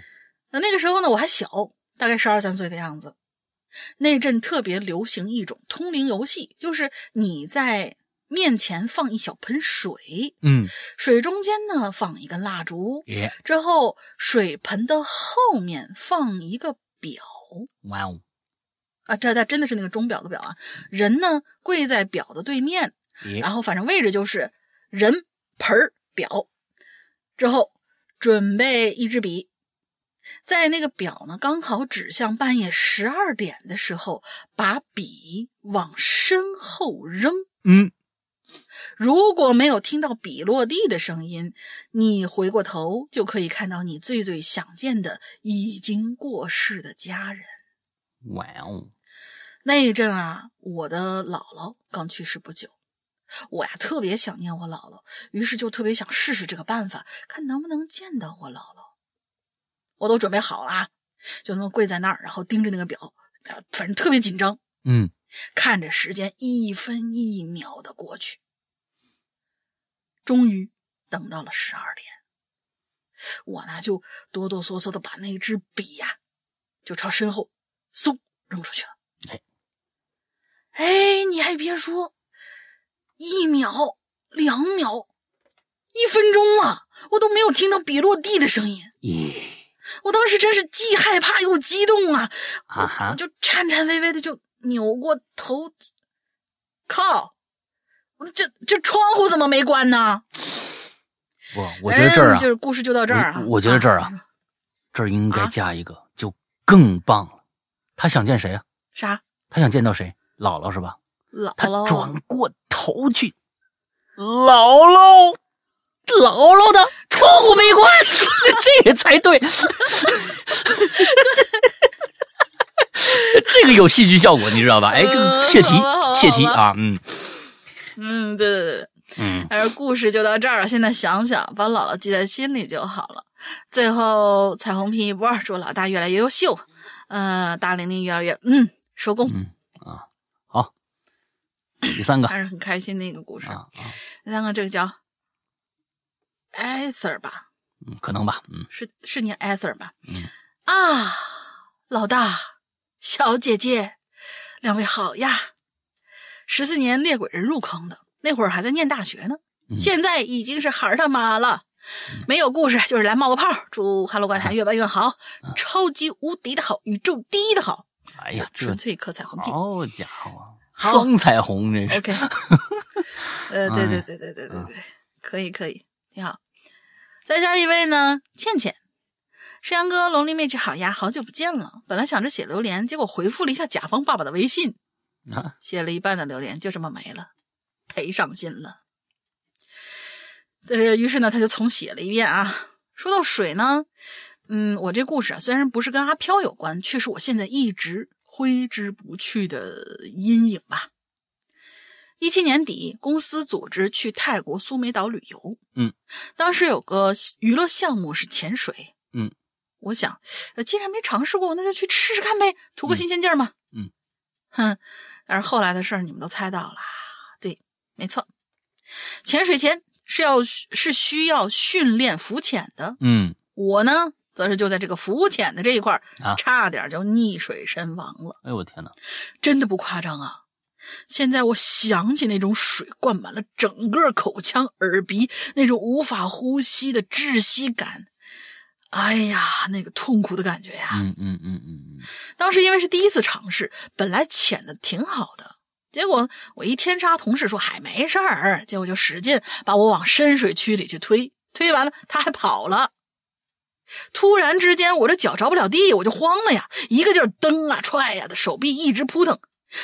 那那个时候呢，我还小，大概十二三岁的样子。那阵特别流行一种通灵游戏，就是你在面前放一小盆水，嗯，水中间呢放一个蜡烛，耶，之后水盆的后面放一个表哇哦，啊，这这真的是那个钟表的表啊。人呢跪在表的对面，然后反正位置就是人盆儿表，之后准备一支笔，在那个表呢刚好指向半夜十二点的时候，把笔往身后扔。嗯，如果没有听到笔落地的声音，你回过头就可以看到你最最想见的已经过世的家人。哇哦，那一阵啊，我的姥姥刚去世不久，我呀特别想念我姥姥，于是就特别想试试这个办法，看能不能见到我姥姥。我都准备好了啊，就那么跪在那儿，然后盯着那个表，呃反正特别紧张，嗯，看着时间一分一秒的过去，终于等到了十二点，我呢就哆哆嗦嗦的把那支笔呀、就朝身后嗖扔出去了。哎，哎，你还别说，一秒、两秒、一分钟啊，我都没有听到笔落地的声音。咦，我当时真是既害怕又激动啊！啊哈我就颤颤巍巍的就扭过头，靠！我这这窗户怎么没关呢？不，我觉得这儿啊就是故事就到这儿啊。我我觉得这儿啊这儿应该加一个，就更棒了。他想见谁啊？啥？他想见到谁？姥姥是吧？姥姥姥转过头去，姥姥，姥姥的窗户没关，这个才对。这个有戏剧效果，你知道吧？哎，这个切题切题啊，嗯 嗯，对对对。嗯，但是故事就到这儿了。现在想想，把姥姥记在心里就好了。最后，彩虹拼一波，祝老大越来越优秀，呃，大玲玲越来越嗯收工，嗯啊，好，第三个啊还是很开心的一个故事。啊，第三个这个叫艾 Sir 吧，嗯，可能吧，嗯是是念艾 Sir 吧？嗯啊，老大，小姐姐，两位好呀！十四年猎鬼人入坑的那会儿还在念大学呢，嗯现在已经是孩儿他妈了。没有故事，就是来冒个泡。祝《哈喽怪谈》越办越好，超级无敌的好，宇宙第一的好。哎呀，纯粹一颗彩虹屁。好家伙，好双彩虹这是。OK，呃，对对哎对对对对对，可以可以，挺好。再下一位呢，倩倩，山羊哥、龙鳞妹纸好呀，好久不见了。本来想着写榴莲，结果回复了一下甲方爸爸的微信，啊，写了一半的榴莲就这么没了，忒伤心了。但是，于是呢，他就重写了一遍啊。说到水呢，嗯，我这故事啊，虽然不是跟阿飘有关，却是我现在一直挥之不去的阴影吧。一七年底，公司组织去泰国苏梅岛旅游，嗯，当时有个娱乐项目是潜水，嗯，我想，呃，既然没尝试过，那就去试试看呗，图个新鲜劲儿嘛，嗯，哼，但是后来的事儿你们都猜到了，对，没错，潜水前是要是需要训练浮潜的，嗯，我呢，则是就在这个浮潜的这一块儿啊差点就溺水身亡了，哎呦我天哪，真的不夸张啊！现在我想起那种水灌满了整个口腔、耳鼻，那种无法呼吸的窒息感，哎呀，那个痛苦的感觉呀！嗯嗯嗯嗯嗯，当时因为是第一次尝试，本来潜的挺好的，结果我一天杀同事说还没事儿，结果就使劲把我往深水区里去推，推完了他还跑了。突然之间，我这脚着不了地，我就慌了呀，一个劲儿蹬啊踹呀的，手臂一直扑腾，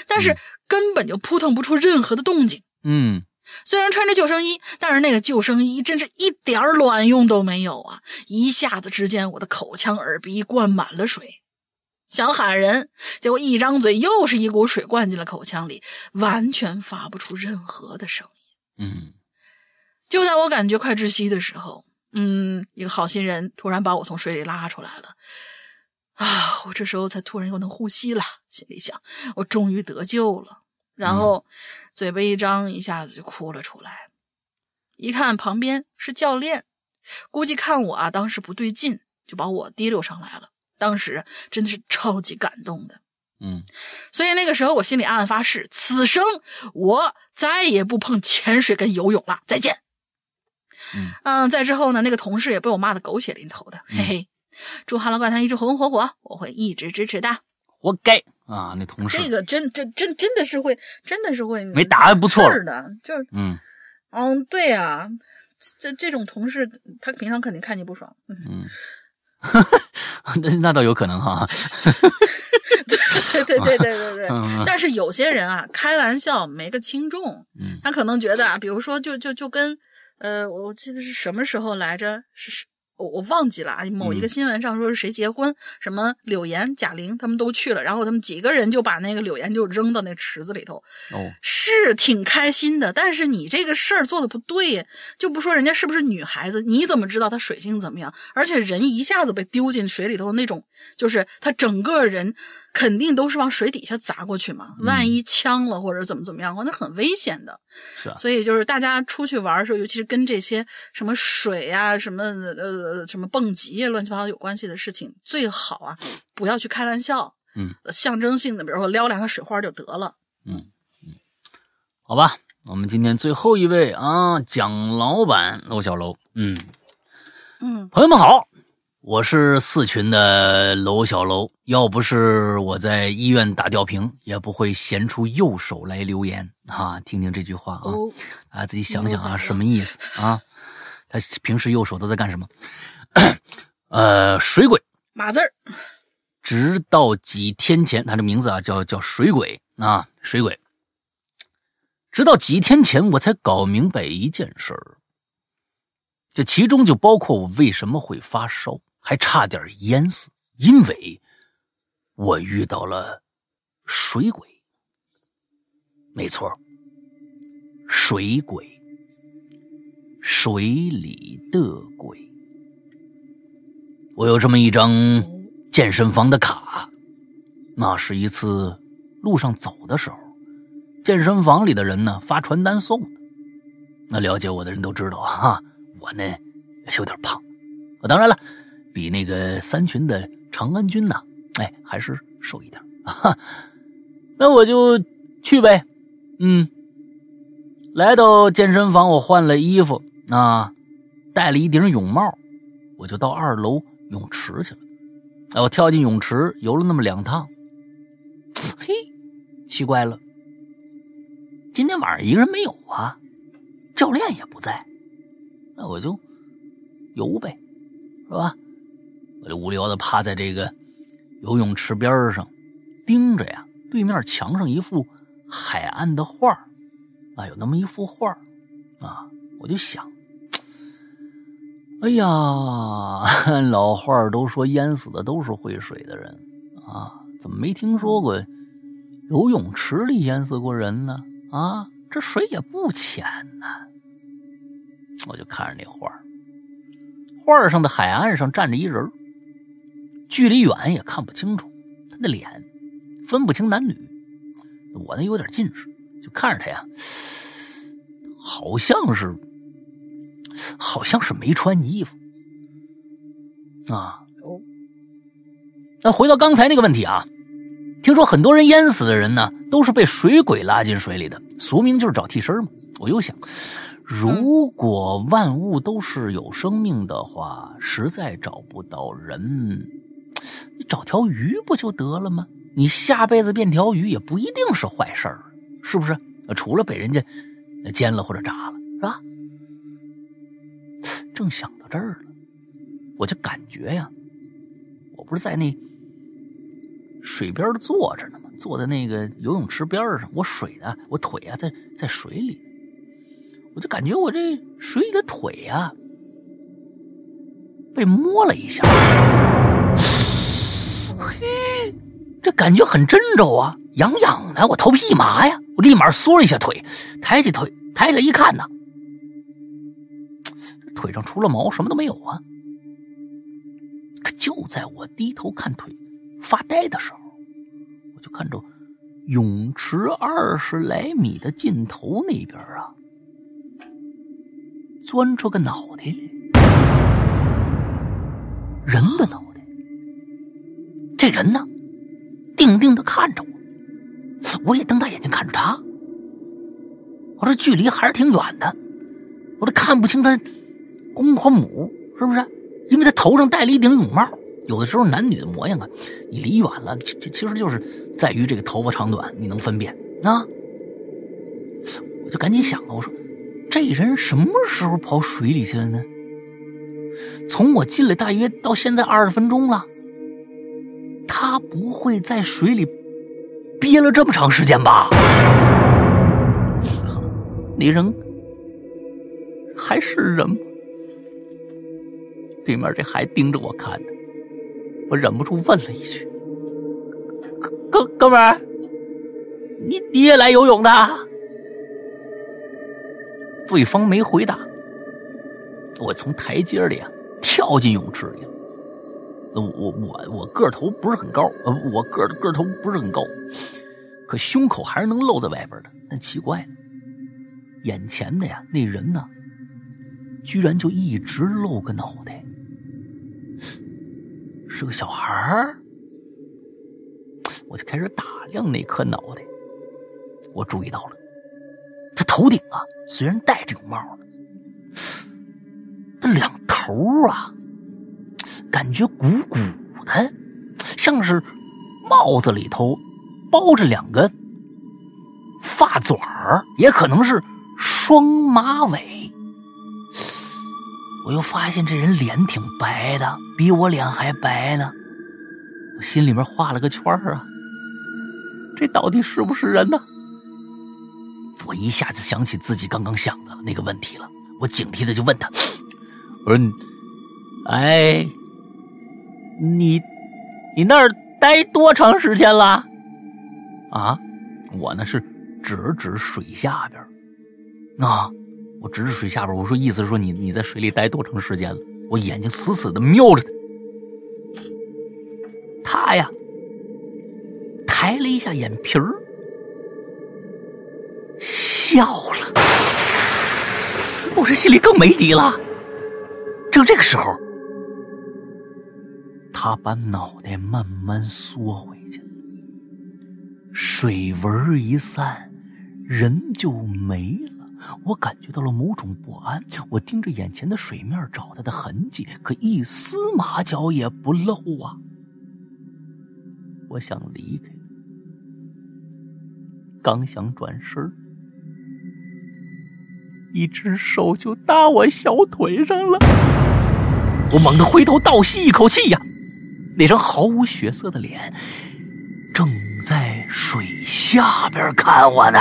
但是根本就扑腾不出任何的动静。嗯，虽然穿着救生衣，但是那个救生衣真是一点儿卵用都没有啊！一下子之间，我的口腔、耳鼻灌满了水，想喊人，结果一张嘴又是一股水灌进了口腔里，完全发不出任何的声音。嗯，就在我感觉快窒息的时候，嗯，一个好心人突然把我从水里拉出来了。啊！我这时候才突然又能呼吸了，心里想，我终于得救了。然后嘴巴一张，一下子就哭了出来。一看旁边是教练，估计看我啊当时不对劲，就把我提溜上来了。当时真的是超级感动的。嗯，所以那个时候我心里暗暗发誓，此生我再也不碰潜水跟游泳了，再见。嗯在之后呢，那个同事也被我骂的狗血淋头的，嘿嘿。祝《哈喽怪谈》一直红红火火，我会一直支持的。活该啊！那同事，这个真真真真的是会，真的是会没打还不错了事的，就是嗯嗯，对呀、这这种同事，他平常肯定看你不爽。嗯嗯，那那倒有可能哈。对对对对对对。嗯但是有些人啊，开玩笑没个轻重，嗯他可能觉得啊，比如说就就就跟呃，我记得是什么时候来着？是是。我我忘记了啊，某一个嗯。新闻上说是谁结婚，什么柳岩、贾玲他们都去了，然后他们几个人就把那个柳岩就扔到那池子里头，哦，是挺开心的，但是你这个事儿做的不对，就不说人家是不是女孩子，你怎么知道她水性怎么样？而且人一下子被丢进水里头，那种就是她整个人肯定都是往水底下砸过去嘛，万一呛了或者怎么怎么样那很危险的。是啊，所以就是大家出去玩的时候，尤其是跟这些什么水啊、什么呃什么蹦极啊、乱七八糟有关系的事情，最好啊不要去开玩笑。嗯，象征性的，比如说撩两个水花就得了。好吧，我们今天最后一位啊，蒋老板楼小楼，嗯，嗯朋友们好，我是四群的楼小楼。要不是我在医院打吊瓶，也不会闲出右手来留言啊。听听这句话啊，哦，啊，自己想想啊，什么意思啊？他平时右手都在干什么？呃，水鬼，码字儿。直到几天前，他的名字啊叫叫水鬼啊，水鬼。直到几天前，我才搞明白一件事，这其中就包括我为什么会发烧，还差点淹死，因为我遇到了水鬼。没错，水鬼，水里的鬼。我有这么一张健身房的卡，那是一次路上走的时候，健身房里的人呢发传单送的。那了解我的人都知道哈，我呢有点胖，当然了，比那个三群的长安君呐，哎，还是瘦一点哈。那我就去呗，嗯。来到健身房，我换了衣服啊，戴了一顶泳帽，我就到二楼泳池去了。哎，我跳进泳池游了那么两趟，嘿，奇怪了，今天晚上一个人没有啊，教练也不在，那我就游呗，是吧？我就无聊的趴在这个游泳池边上，盯着呀对面墙上一幅海岸的画啊，有那么一幅画啊，我就想。哎呀，老话都说淹死的都是会水的人啊，怎么没听说过游泳池里淹死过人呢？啊，这水也不浅呢。我就看着那画画上的海岸上站着一人，距离远也看不清楚他的脸，分不清男女。我呢有点近视，就看着他呀，好像是。好像是没穿衣服啊。那回到刚才那个问题啊，听说很多人淹死的人呢，都是被水鬼拉进水里的，俗名就是找替身嘛。我又想，如果万物都是有生命的话，实在找不到人，你找条鱼不就得了吗？你下辈子变条鱼也不一定是坏事儿，是不是？除了被人家煎了或者炸了，是吧？正想到这儿了，我就感觉呀，我不是在那水边坐着呢嘛？坐在那个游泳池边上，我水呢，我腿啊在在水里，我就感觉我这水里的腿呀被摸了一下，嘿，这感觉很真着啊，痒痒的，我头皮一麻呀，我立马缩了一下腿，抬起腿抬起来一看呢。腿上除了毛什么都没有啊！可就在我低头看腿发呆的时候，我就看着泳池二十来米的尽头那边啊，钻出个脑袋来，人的脑袋。这人呢，定定的看着我，我也瞪大眼睛看着他。我这距离还是挺远的，我都看不清他。公和母是不是？因为他头上戴了一顶泳帽，有的时候男女的模样啊，你离远了，其其实就是在于这个头发长短，你能分辨啊。我就赶紧想了，我说这人什么时候跑水里去了呢？从我进来大约到现在二十分钟了，他不会在水里憋了这么长时间吧？那人还是人吗？对面这还盯着我看呢，我忍不住问了一句：“哥哥哥们儿，你你也来游泳的？”对方没回答。我从台阶里啊跳进泳池里了。我我我个头不是很高，我个个头不是很高，可胸口还是能露在外边的。但奇怪了，眼前的呀那人呢，居然就一直露个脑袋。是个小孩儿，我就开始打量那颗脑袋。我注意到了，他头顶啊，虽然戴着个帽，那两头啊，感觉鼓鼓的，像是帽子里头包着两个发卷儿，也可能是双马尾。我又发现这人脸挺白的，比我脸还白呢。我心里面画了个圈儿啊，这到底是不是人呢？我一下子想起自己刚刚想的那个问题了，我警惕的就问他：“我说，哎，你你那儿待多长时间了？”啊，我呢是指指水下边啊。我指着水下边，我说：“意思是说你你在水里待多长时间了？”我眼睛死死的瞄着他，他呀抬了一下眼皮儿，笑了。我这心里更没底了。正这个时候，他把脑袋慢慢缩回去，水纹一散，人就没了。我感觉到了某种不安。我盯着眼前的水面找他的痕迹，可一丝马脚也不露啊！我想离开，刚想转身，一只手就搭我小腿上了。我猛地回头，倒吸一口气呀，那张毫无血色的脸正在水下边看我呢。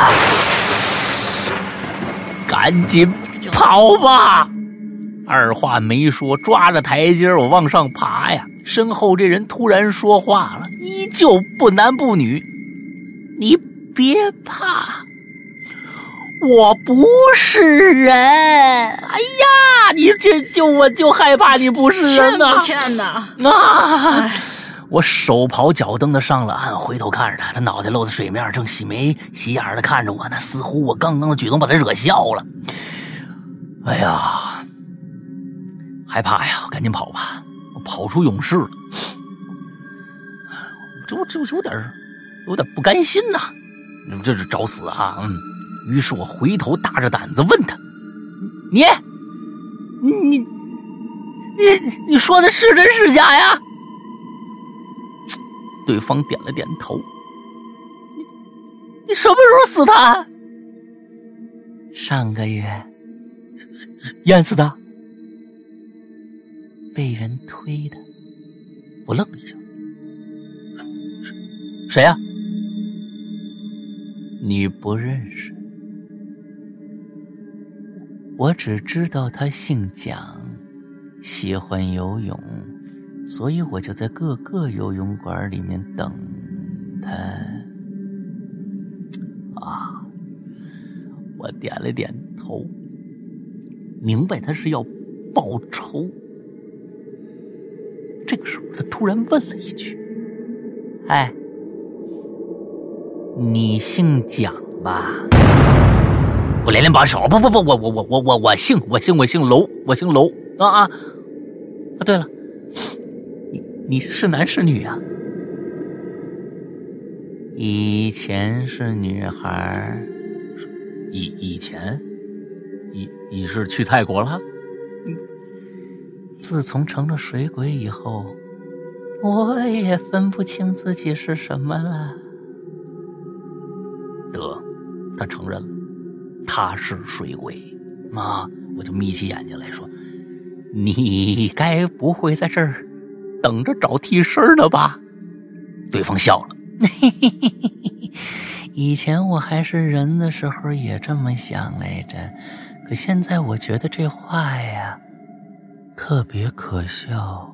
赶紧跑吧！二话没说，抓着台阶我往上爬呀。身后这人突然说话了，依旧不男不女：“你别怕，我不是人。”哎呀，你这就我就害怕你不是人呐！欠不欠呐？啊！我手刨脚蹬的上了岸，回头看着他，他脑袋露在水面，正喜眉喜眼的看着我呢。似乎我刚刚的举动把他惹笑了。哎呀，害怕呀！赶紧跑吧！我跑出泳室了。这我这我有点有点不甘心呐！这是找死啊！嗯。于是我回头大着胆子问他：“你，你，你，你说的是真是假呀？”对方点了点头。你你什么时候死的？上个月淹死的，被人推的。我愣了一下，谁呀？你不认识？我只知道他姓蒋，喜欢游泳。所以我就在各个游泳馆里面等他。啊，我点了点头，明白他是要报仇。这个时候，他突然问了一句：“哎，你姓蒋吧？”我连连摆手：“不不不，我我我我我我姓我姓我姓楼，我姓楼啊啊！啊，对了。”你是男是女啊？以前是女孩以以前，你你是去泰国了？自从成了水鬼以后，我也分不清自己是什么了。得，他承认了，他是水鬼啊！我就眯起眼睛来说：“你该不会在这儿？”等着找替身呢吧？对方笑了。以前我还是人的时候也这么想来着，可现在我觉得这话呀特别可笑。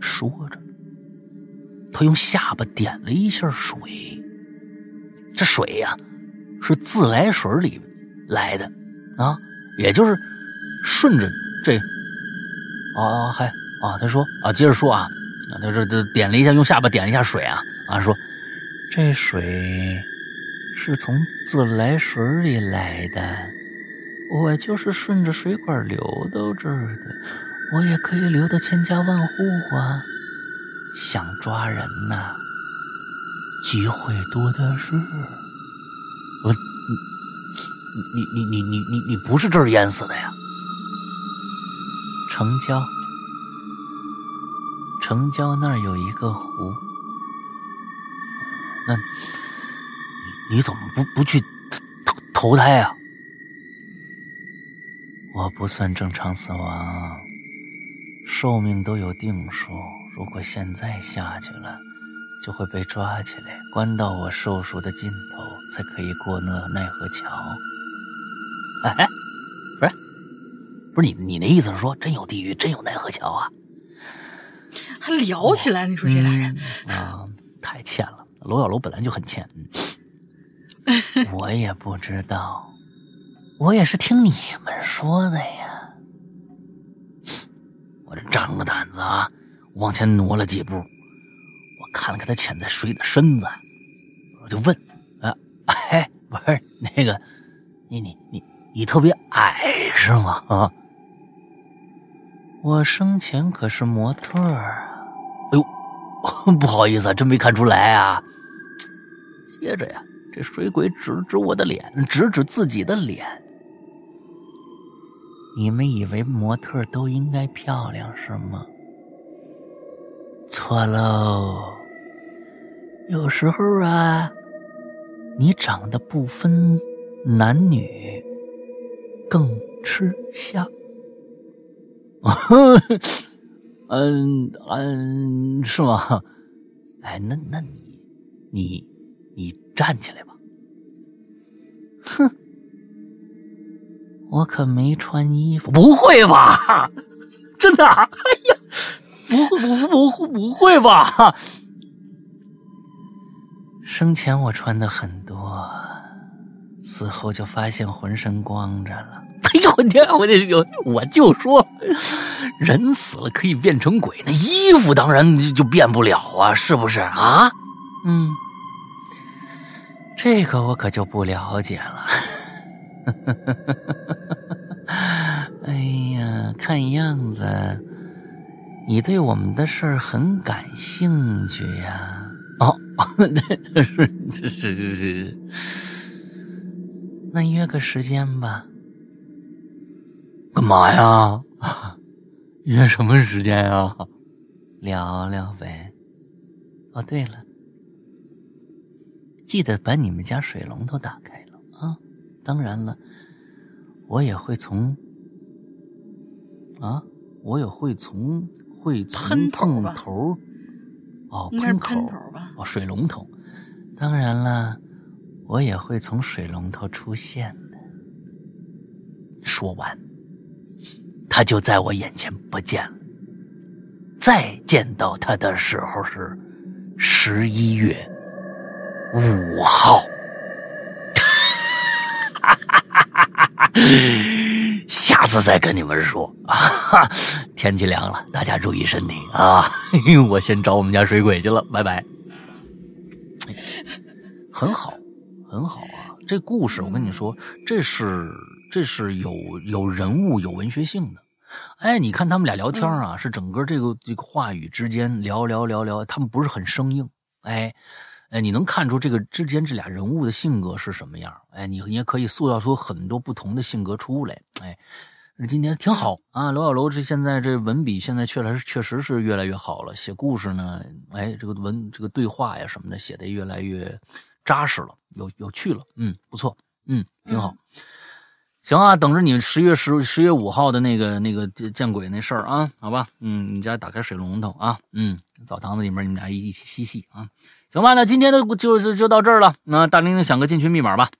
说着，他用下巴点了一下水。这水呀是自来水里来的啊，也就是顺着这……啊，还。啊，他说啊，接着说啊，他这这点了一下，用下巴点了一下水啊啊，说这水是从自来水里来的，我就是顺着水管流到这儿的，我也可以流到千家万户啊。想抓人呐，机会多的是。我，你你你你你你不是这儿淹死的呀？成交。城郊那儿有一个湖，那，你怎么不不去投投胎啊？我不算正常死亡，寿命都有定数。如果现在下去了，就会被抓起来，关到我寿数的尽头，才可以过那奈何桥。哎，不是，不是你你那意思是说，真有地狱，真有奈何桥啊？还聊起来，你说这俩人啊，太欠了。罗小楼本来就很欠，我也不知道，我也是听你们说的呀。我这张着胆子啊，往前挪了几步，我看了看他潜在水里的身子，我就问啊，哎，不是那个，你你你你特别矮是吗？啊，我生前可是模特啊。哎呦，不好意思，真没看出来啊。接着呀，这水鬼指指我的脸，指指自己的脸，你们以为模特都应该漂亮是吗？错喽，有时候啊，你长得不分男女，更吃香。嗯嗯，是吗？哎，那那你你你站起来吧。哼，我可没穿衣服。不会吧？真的？哎呀！不不不不不会吧？生前我穿的很多，死后就发现浑身光着了。哎呦我天！我这有我就说，人死了可以变成鬼，那衣服当然就变不了啊，是不是啊？嗯，这个我可就不了解了。哎呀，看样子。你对我们的事儿很感兴趣呀？哦，对是是是这是，那约个时间吧。干嘛呀？约什么时间呀？聊聊呗。哦，对了，记得把你们家水龙头打开了啊！当然了，我也会从啊，我也会从。会从碰头哦，喷口哦，水龙头。当然了，我也会从水龙头出现的。说完，他就在我眼前不见了。再见到他的时候是十一月五号。下次再跟你们说啊！天气凉了，大家注意身体啊！我先找我们家水鬼去了，拜拜。很好，很好啊！这故事我跟你说，这是这是有有人物、有文学性的。哎，你看他们俩聊天啊，是整个这个这个话语之间聊聊聊聊，他们不是很生硬。哎。哎，你能看出这个之间这俩人物的性格是什么样？哎，你你也可以塑造出很多不同的性格出来。哎，今天挺好啊，罗小楼这现在这文笔现在确实确实是越来越好了，写故事呢，哎，这个文这个对话呀什么的写的越来越扎实了，有有趣了，嗯，不错，嗯，挺好。行啊，等着你十月十十月五号的那个那个见鬼那事儿啊，好吧，嗯，你家打开水龙头啊，嗯，澡堂子里面你们俩一起嬉戏啊。行吧，那今天的就就就到这儿了。那大玲玲想个进群密码吧。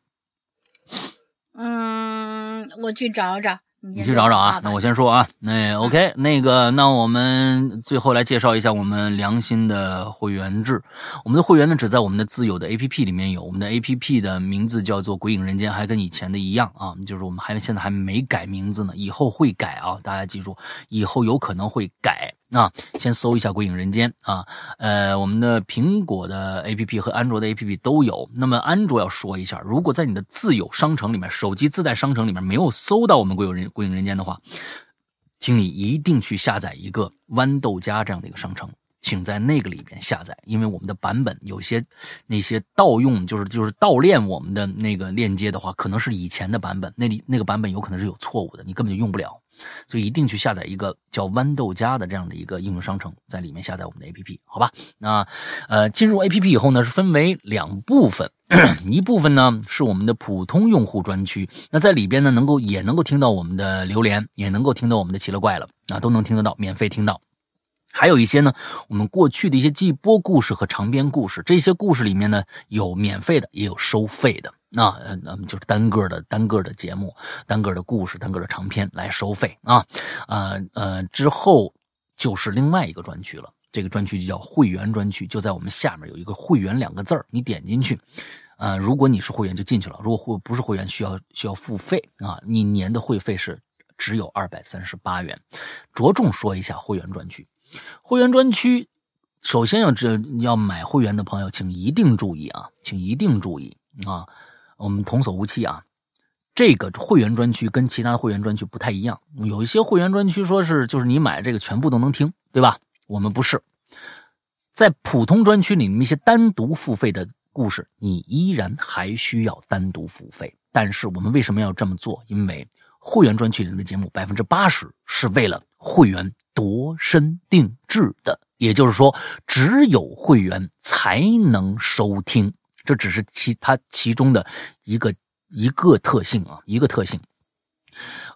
嗯，我去找找。你去找找啊。那我先说啊。那 OK，那个，那我们最后来介绍一下我们良心的会员制。我们的会员呢，只在我们的自有的 APP 里面有。我们的 APP 的名字叫做《鬼影人间》，还跟以前的一样啊，就是我们还现在还没改名字呢，以后会改啊。大家记住，以后有可能会改。啊，先搜一下《鬼影人间》啊，呃，我们的苹果的 APP 和安卓的 APP 都有。那么安卓要说一下，如果在你的自有商城里面，手机自带商城里面没有搜到我们《鬼影人鬼影人间》的话，请你一定去下载一个豌豆荚这样的一个商城，请在那个里边下载，因为我们的版本有些那些盗用，就是就是盗链我们的那个链接的话，可能是以前的版本，那里那个版本有可能是有错误的，你根本就用不了。所以一定去下载一个叫豌豆荚的这样的一个应用商城，在里面下载我们的 APP，好吧？那呃，进入 APP 以后呢，是分为两部分，一部分呢是我们的普通用户专区，那在里边呢能够也能够听到我们的榴莲，也能够听到我们的奇了怪了，啊，都能听得到，免费听到。还有一些呢，我们过去的一些季播故事和长篇故事，这些故事里面呢有免费的，也有收费的。那，那么就是单个的、单个的节目、单个的故事、单个的长篇来收费啊，呃呃，之后就是另外一个专区了。这个专区就叫会员专区，就在我们下面有一个“会员”两个字儿，你点进去，呃，如果你是会员就进去了；如果会不是会员，需要需要付费啊。你年的会费是只有二百三十八元。着重说一下会员专区，会员专区首先要这要买会员的朋友，请一定注意啊，请一定注意啊。我们童叟无欺啊，这个会员专区跟其他的会员专区不太一样。有一些会员专区说是就是你买这个全部都能听，对吧？我们不是，在普通专区里那些单独付费的故事，你依然还需要单独付费。但是我们为什么要这么做？因为会员专区里面的节目，百分之八十是为了会员度身定制的，也就是说，只有会员才能收听。这只是其它其中的一个一个特性啊，一个特性。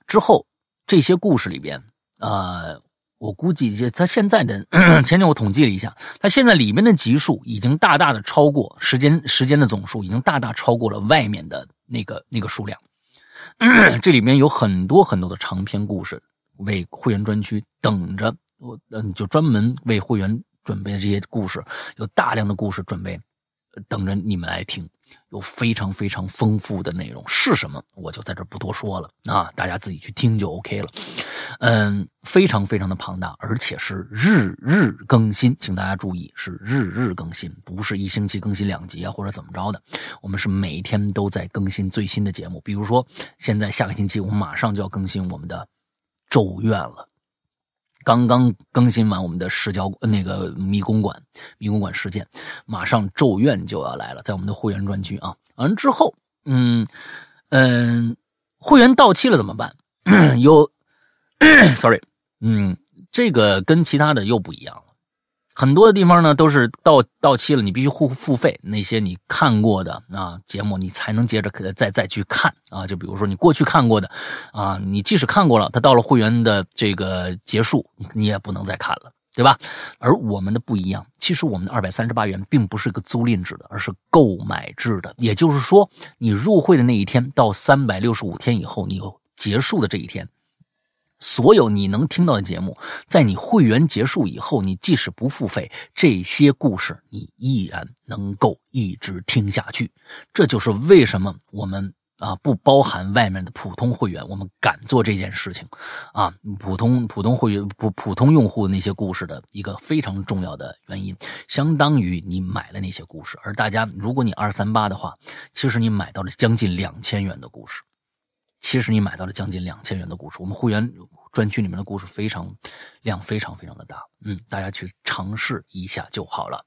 之后这些故事里边，呃，我估计它现在的 前天我统计了一下，它现在里面的集数已经大大的超过时间时间的总数，已经大大超过了外面的那个那个数量。这里面有很多很多的长篇故事，为会员专区等着我，嗯，就专门为会员准备的这些故事，有大量的故事准备。等着你们来听，有非常非常丰富的内容是什么？我就在这不多说了啊，大家自己去听就 OK 了。嗯，非常非常的庞大，而且是日日更新，请大家注意是日日更新，不是一星期更新两集啊或者怎么着的。我们是每天都在更新最新的节目，比如说现在下个星期我们马上就要更新我们的《咒怨》了。刚刚更新完我们的视角那个迷宫馆迷宫馆事件，马上咒怨就要来了，在我们的会员专区啊。完之后，嗯嗯，会员到期了怎么办？有，sorry，嗯，这个跟其他的又不一样了。很多的地方呢，都是到到期了，你必须付付费。那些你看过的啊节目，你才能接着再再去看啊。就比如说你过去看过的啊，你即使看过了，它到了会员的这个结束，你也不能再看了，对吧？而我们的不一样，其实我们的二百三十八元并不是个租赁制的，而是购买制的。也就是说，你入会的那一天到三百六十五天以后，你结束的这一天。所有你能听到的节目，在你会员结束以后，你即使不付费，这些故事你依然能够一直听下去。这就是为什么我们啊不包含外面的普通会员，我们敢做这件事情，啊，普通普通会员普普通用户那些故事的一个非常重要的原因，相当于你买了那些故事。而大家，如果你二三八的话，其实你买到了将近两千元的故事。其实你买到了将近两千元的故事，我们会员专区里面的故事非常量非常非常的大，嗯，大家去尝试一下就好了，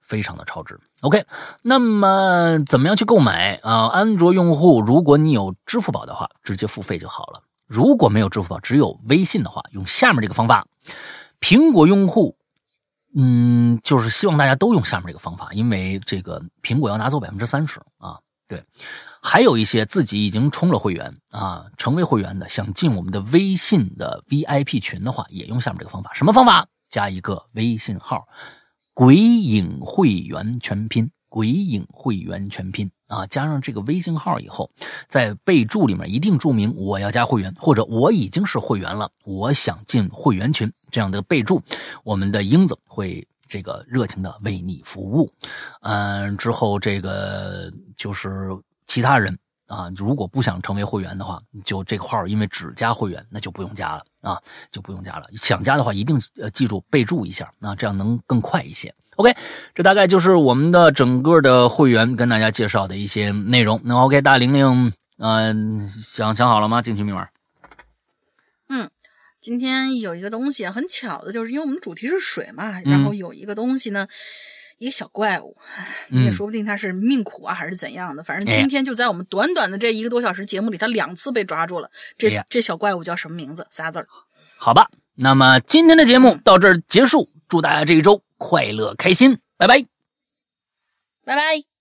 非常的超值。OK，那么怎么样去购买啊？安卓用户，如果你有支付宝的话，直接付费就好了；如果没有支付宝，只有微信的话，用下面这个方法。苹果用户，嗯，就是希望大家都用下面这个方法，因为这个苹果要拿走百分之三十啊，对。还有一些自己已经充了会员啊，成为会员的，想进我们的微信的 VIP 群的话，也用下面这个方法。什么方法？加一个微信号“鬼影会员全拼”，“鬼影会员全拼”啊，加上这个微信号以后，在备注里面一定注明我要加会员，或者我已经是会员了，我想进会员群这样的备注，我们的英子会这个热情的为你服务。嗯，之后这个就是。其他人啊，如果不想成为会员的话，就这个号，因为只加会员，那就不用加了啊，就不用加了。想加的话，一定呃记住备注一下啊，这样能更快一些。OK，这大概就是我们的整个的会员跟大家介绍的一些内容。那 OK，大玲玲，嗯，想想好了吗？进群密码。嗯，今天有一个东西很巧的，就是因为我们主题是水嘛，然后有一个东西呢。一个小怪物，你也说不定他是命苦啊，还是怎样的。反正今天就在我们短短的这一个多小时节目里，他两次被抓住了。这这小怪物叫什么名字？仨字儿？好吧，那么今天的节目到这儿结束。祝大家这一周快乐开心，拜拜，拜拜。